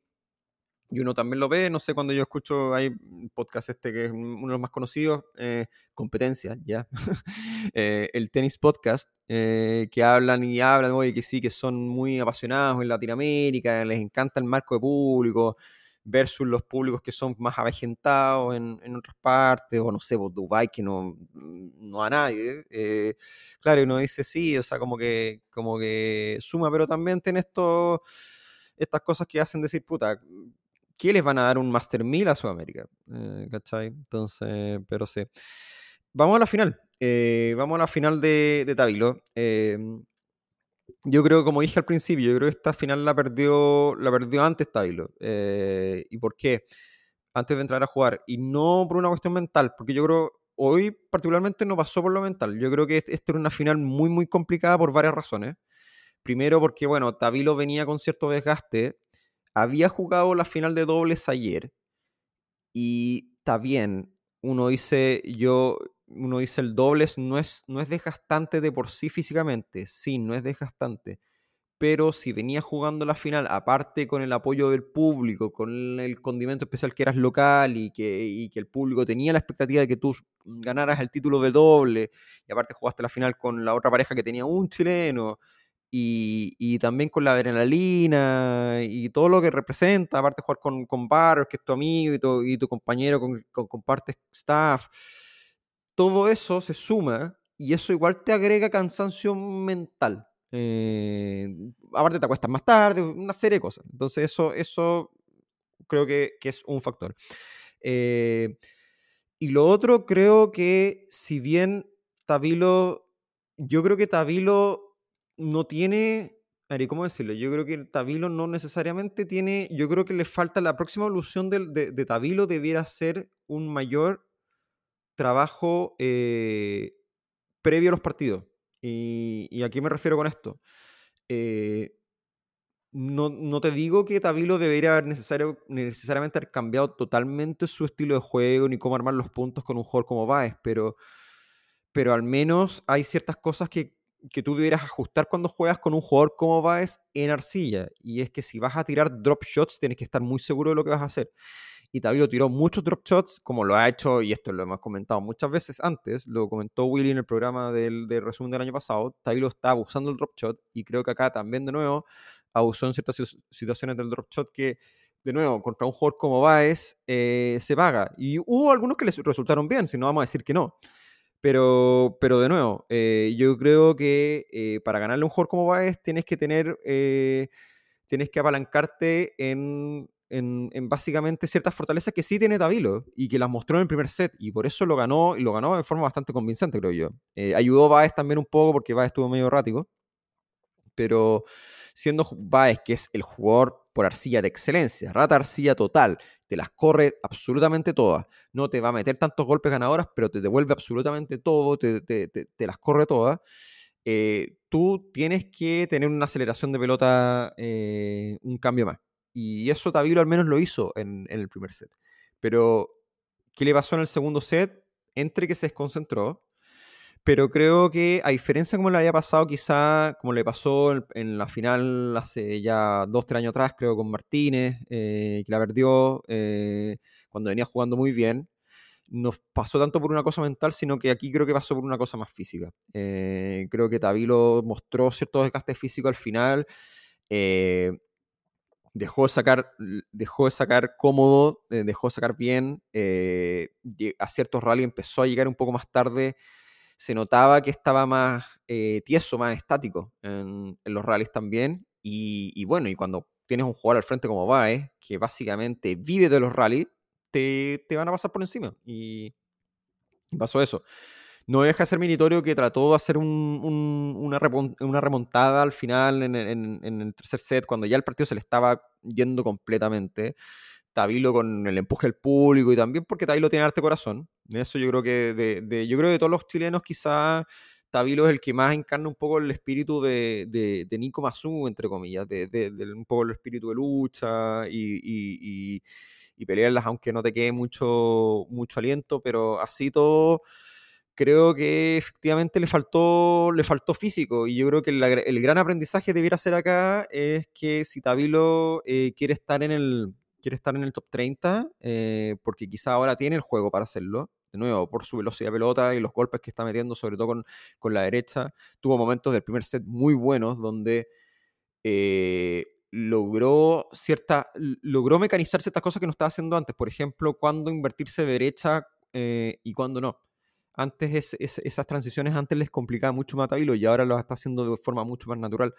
y uno también lo ve, no sé, cuando yo escucho, hay un podcast este que es uno de los más conocidos, eh, Competencia, ya, eh, el tenis podcast, eh, que hablan y hablan, oye, que sí, que son muy apasionados en Latinoamérica, les encanta el marco de público, versus los públicos que son más avejentados en, en otras partes, o no sé, pues Dubai que no, no a nadie. Claro, uno dice sí, o sea, como que, como que suma, pero también tiene esto, estas cosas que hacen decir, puta, ¿qué les van a dar un Master 1000 a Sudamérica? Eh, ¿Cachai? Entonces, pero sí. Vamos a la final. Eh, vamos a la final de, Tabilo. Eh, yo creo, como dije al principio, yo creo que esta final la perdió, la perdió antes Tabilo. Eh, ¿Y por qué? Antes de entrar a jugar. Y no por una cuestión mental, porque yo creo, hoy particularmente no pasó por lo mental. Yo creo que esta era una final muy, muy complicada por varias razones. Primero porque, bueno, Tabilo venía con cierto desgaste. Había jugado la final de dobles ayer. Y está bien. Uno dice, yo, uno dice el dobles no es, no es desgastante de por sí físicamente, sí, no es desgastante, pero si venía jugando la final, aparte con el apoyo del público, con el condimento especial que eras local y que, y que el público tenía la expectativa de que tú ganaras el título de doble, y aparte jugaste la final con la otra pareja que tenía un chileno, y, también con la adrenalina y todo lo que representa, aparte jugar con, con Barros, que es tu amigo y tu, compañero, con, con, comparte staff todo eso se suma y eso igual te agrega cansancio mental. Eh, aparte te acuestas más tarde, una serie de cosas. Entonces eso, eso creo que, que es un factor. Eh, y lo otro creo que si bien Tabilo, yo creo que Tabilo no tiene, ¿cómo decirlo? Yo creo que Tabilo no necesariamente tiene, yo creo que le falta la próxima evolución de, de, de Tabilo debiera ser un mayor trabajo eh, previo a los partidos. Y, y, a qué me refiero con esto? Eh, no, no, te digo que Tabilo debería haber necesario, necesariamente haber cambiado totalmente su estilo de juego ni cómo armar los puntos con un jugador como Baez, pero, pero al menos hay ciertas cosas que, que tú deberías ajustar cuando juegas con un jugador como Baez en arcilla. Y es que si vas a tirar drop shots, tienes que estar muy seguro de lo que vas a hacer y Tabilo tiró muchos drop shots, como lo ha hecho, y esto lo hemos comentado muchas veces antes, lo comentó Willy en el programa del, resumen del año pasado, Tabilo está abusando del drop shot, y creo que acá también de nuevo abusó en ciertas situaciones del drop shot que, de nuevo, contra un jugador como Baez, eh, se paga. Y hubo algunos que les resultaron bien, si no vamos a decir que no. Pero, pero de nuevo, eh, yo creo que eh, para ganarle un jugador como Baez tienes que tener eh, tienes que apalancarte en, en, en, básicamente ciertas fortalezas que sí tiene Tavilo y que las mostró en el primer set y por eso lo ganó y lo ganó de forma bastante convincente, creo yo. Ayudó Baez también un poco porque Baez estuvo medio errático, pero siendo Baez, que es el jugador por arcilla de excelencia, rata arcilla total, te las corre absolutamente todas, no te va a meter tantos golpes ganadoras, pero te devuelve absolutamente todo, te, te, te, las corre todas. Eh, tú tienes que tener una aceleración de pelota, eh, un cambio más. Y eso Tavilo al menos lo hizo en, en, el primer set. Pero, ¿qué le pasó en el segundo set? Entre que se desconcentró, pero creo que a diferencia como le había pasado quizá, como le pasó en, en la final hace ya dos, tres años atrás, creo, con Martínez, eh, que la perdió eh, cuando venía jugando muy bien, no pasó tanto por una cosa mental, sino que aquí creo que pasó por una cosa más física. Eh, creo que Tavilo mostró cierto desgaste físico al final. Eh, dejó de sacar, dejó de sacar cómodo, eh, dejó de sacar bien, eh, a ciertos rally empezó a llegar un poco más tarde, se notaba que estaba más eh, tieso, más estático en, los rallies también, y, bueno, y cuando tienes un jugador al frente como Baez, que básicamente vive de los rallies, te, te van a pasar por encima, y, pasó eso no deja de ser meritorio que trató de hacer un, un, una, remontada al final en, en, en, el tercer set, cuando ya el partido se le estaba yendo completamente. Tabilo con el empuje del público y también porque Tabilo tiene arte corazón. Eso yo creo que de, yo creo que de todos los chilenos quizá Tabilo es el que más encarna un poco el espíritu de, de, Nico Mazú, entre comillas, un poco el espíritu de lucha y, pelearlas aunque no te quede mucho, mucho aliento, pero así todo creo que efectivamente le faltó, le faltó físico y yo creo que el gran aprendizaje debiera ser acá es que si Tabilo eh, quiere estar en el quiere estar en el top 30 eh, porque quizá ahora tiene el juego para hacerlo de nuevo por su velocidad de pelota y los golpes que está metiendo sobre todo con, con la derecha tuvo momentos del primer set muy buenos donde eh, logró cierta logró mecanizar ciertas cosas que no estaba haciendo antes por ejemplo cuando invertirse de derecha y cuando no antes es, es, esas transiciones antes les complicaba mucho más a y ahora lo está haciendo de forma mucho más natural.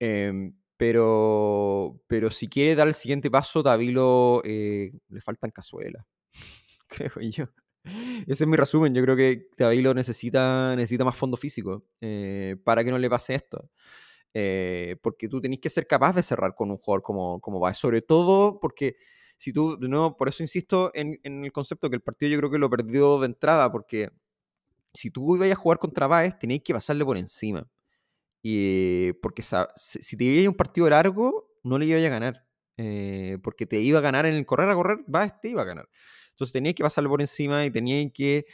Eh, pero, pero si quiere dar el siguiente paso, Tabilo eh, le faltan cazuelas, creo yo. Ese es mi resumen. Yo creo que Tabilo necesita, necesita más fondo físico eh, para que no le pase esto. Eh, porque tú tenés que ser capaz de cerrar con un jugador como, como va. Sobre todo porque si tú, de nuevo, por eso insisto en, el concepto que el partido yo creo que lo perdió de entrada, porque si tú ibas a jugar contra Baez, tenías que pasarle por encima. Y porque si te iba un partido largo, no le iba a ganar. Eh, porque te iba a ganar en el correr a correr, Baez te iba a ganar. Entonces tenías que pasarle por encima y tenías que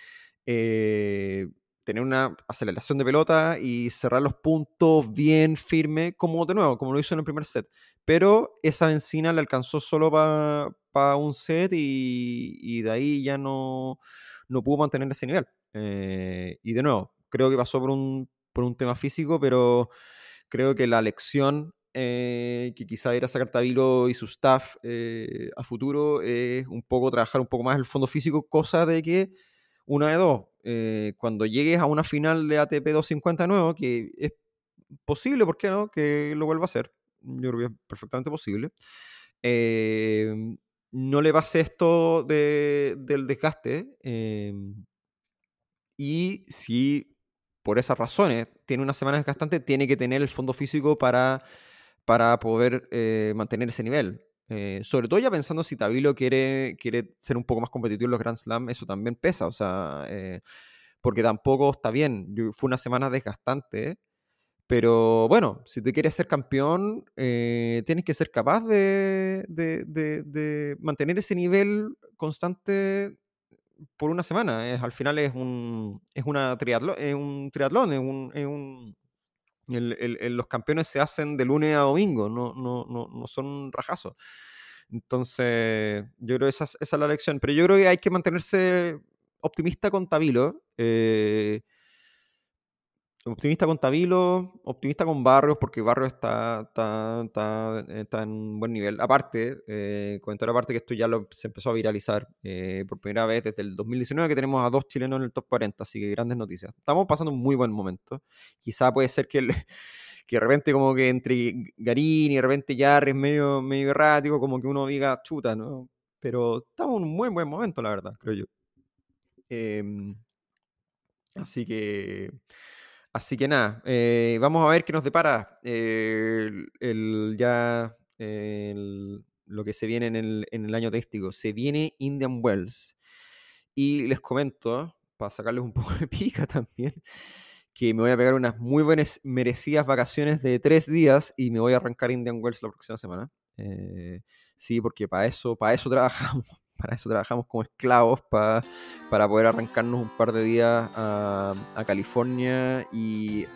eh, tener una aceleración de pelota y cerrar los puntos bien firme, como de nuevo, como lo hizo en el primer set. Pero esa benzina le alcanzó solo para pa un set y, y, de ahí ya no, no pudo mantener ese nivel. Eh, y de nuevo, creo que pasó por un, por un tema físico, pero creo que la lección eh, que quizá ir a sacar Tabilo y su staff eh, a futuro es un poco trabajar un poco más el fondo físico, cosa de que una de dos, eh, cuando llegues a una final de ATP 250 nuevo, que es posible, ¿por qué no? Que lo vuelva a hacer. Yo creo que es perfectamente posible. Eh, no le pase esto de, del desgaste. Eh, y si por esas razones tiene una semana desgastante, tiene que tener el fondo físico para, para poder eh, mantener ese nivel. Eh, sobre todo ya pensando si Tabilo quiere, quiere ser un poco más competitivo en los Grand Slam, eso también pesa, o sea, eh, porque tampoco está bien. Fue una semana desgastante, pero bueno, si tú quieres ser campeón, tienes que ser capaz de, de, de, mantener ese nivel constante por una semana. Al final es un, es una triatlo, es un triatlón. Es un el, los campeones se hacen de lunes a domingo, no, no, no, no son rajazos. Entonces, yo creo que esa, esa, es la lección. Pero yo creo que hay que mantenerse optimista con Tabilo. Eh, optimista con Tabilo, optimista con Barrios, porque Barrios está, está, está, está en un buen nivel. Aparte, eh, comentar aparte que esto ya lo, se empezó a viralizar eh, por primera vez desde el 2019 que tenemos a dos chilenos en el top 40, así que grandes noticias. Estamos pasando un muy buen momento. Quizá puede ser que, el, que de repente como que entre Garín y de repente Jarry es medio, medio errático, como que uno diga chuta, ¿no? Pero estamos en un muy buen momento, la verdad, creo yo. Em, así que... Así que nada, eh, vamos a ver qué nos depara el, el ya el, lo que se viene en el, año téstico. Se viene Indian Wells. Y les comento, para sacarles un poco de pica también, que me voy a pegar unas muy buenas, merecidas vacaciones de tres días y me voy a arrancar Indian Wells la próxima semana. Eh, sí, porque para eso, para eso trabajamos, para eso trabajamos como esclavos, para, para poder arrancarnos un par de días a, California y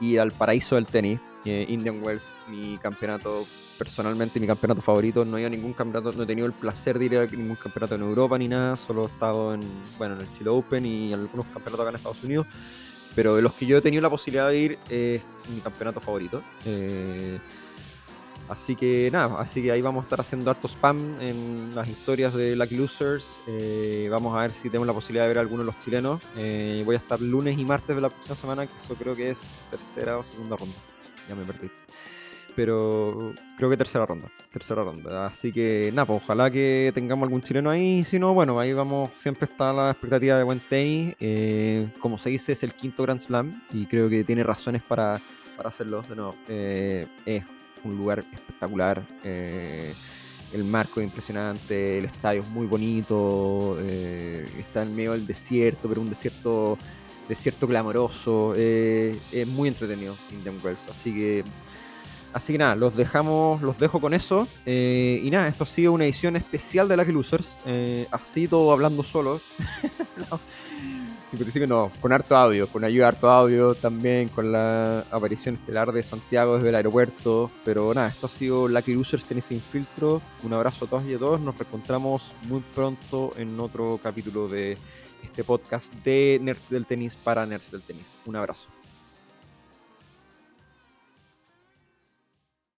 ir al paraíso del tenis. Eh, Indian Wells, mi campeonato, personalmente mi campeonato favorito. No he ido a ningún campeonato, no he tenido el placer de ir a ningún campeonato en Europa ni nada. Solo he estado en, bueno, en el Chile Open y algunos campeonatos acá en Estados Unidos. Pero de los que yo he tenido la posibilidad de ir es mi campeonato favorito. Eh, así que nada, así que ahí vamos a estar haciendo harto spam en las historias de Lucky Losers. Eh, vamos a ver si tenemos la posibilidad de ver a algunos de los chilenos. Eh, voy a estar lunes y martes de la próxima semana, que eso creo que es tercera o segunda ronda. Ya me perdí. Pero creo que tercera ronda. Tercera ronda. Así que nada, pues ojalá que tengamos algún chileno ahí. Si no, bueno, ahí vamos. Siempre está la expectativa de buen tenis. Eh, como se dice, es el quinto Grand Slam. Y creo que tiene razones para, para hacerlo. De un lugar espectacular. Eh, el marco es impresionante. El estadio es muy bonito. eh, está en medio del desierto, pero un desierto desierto clamoroso. eh, es muy entretenido Indian Wells. Así que Así que nada, los dejamos, los dejo con eso. y nada, esto ha sido una edición especial de Lucky Losers. así todo hablando solo. 55 no, con harto audio, con ayuda de harto audio también, con la aparición estelar de Santiago desde el aeropuerto. Pero nada, esto ha sido Lucky Losers Tenis Sin Filtro. Un abrazo a todas y a todos. Nos reencontramos muy pronto en otro capítulo de este podcast de Nerds del Tenis para Nerds del Tenis. Un abrazo.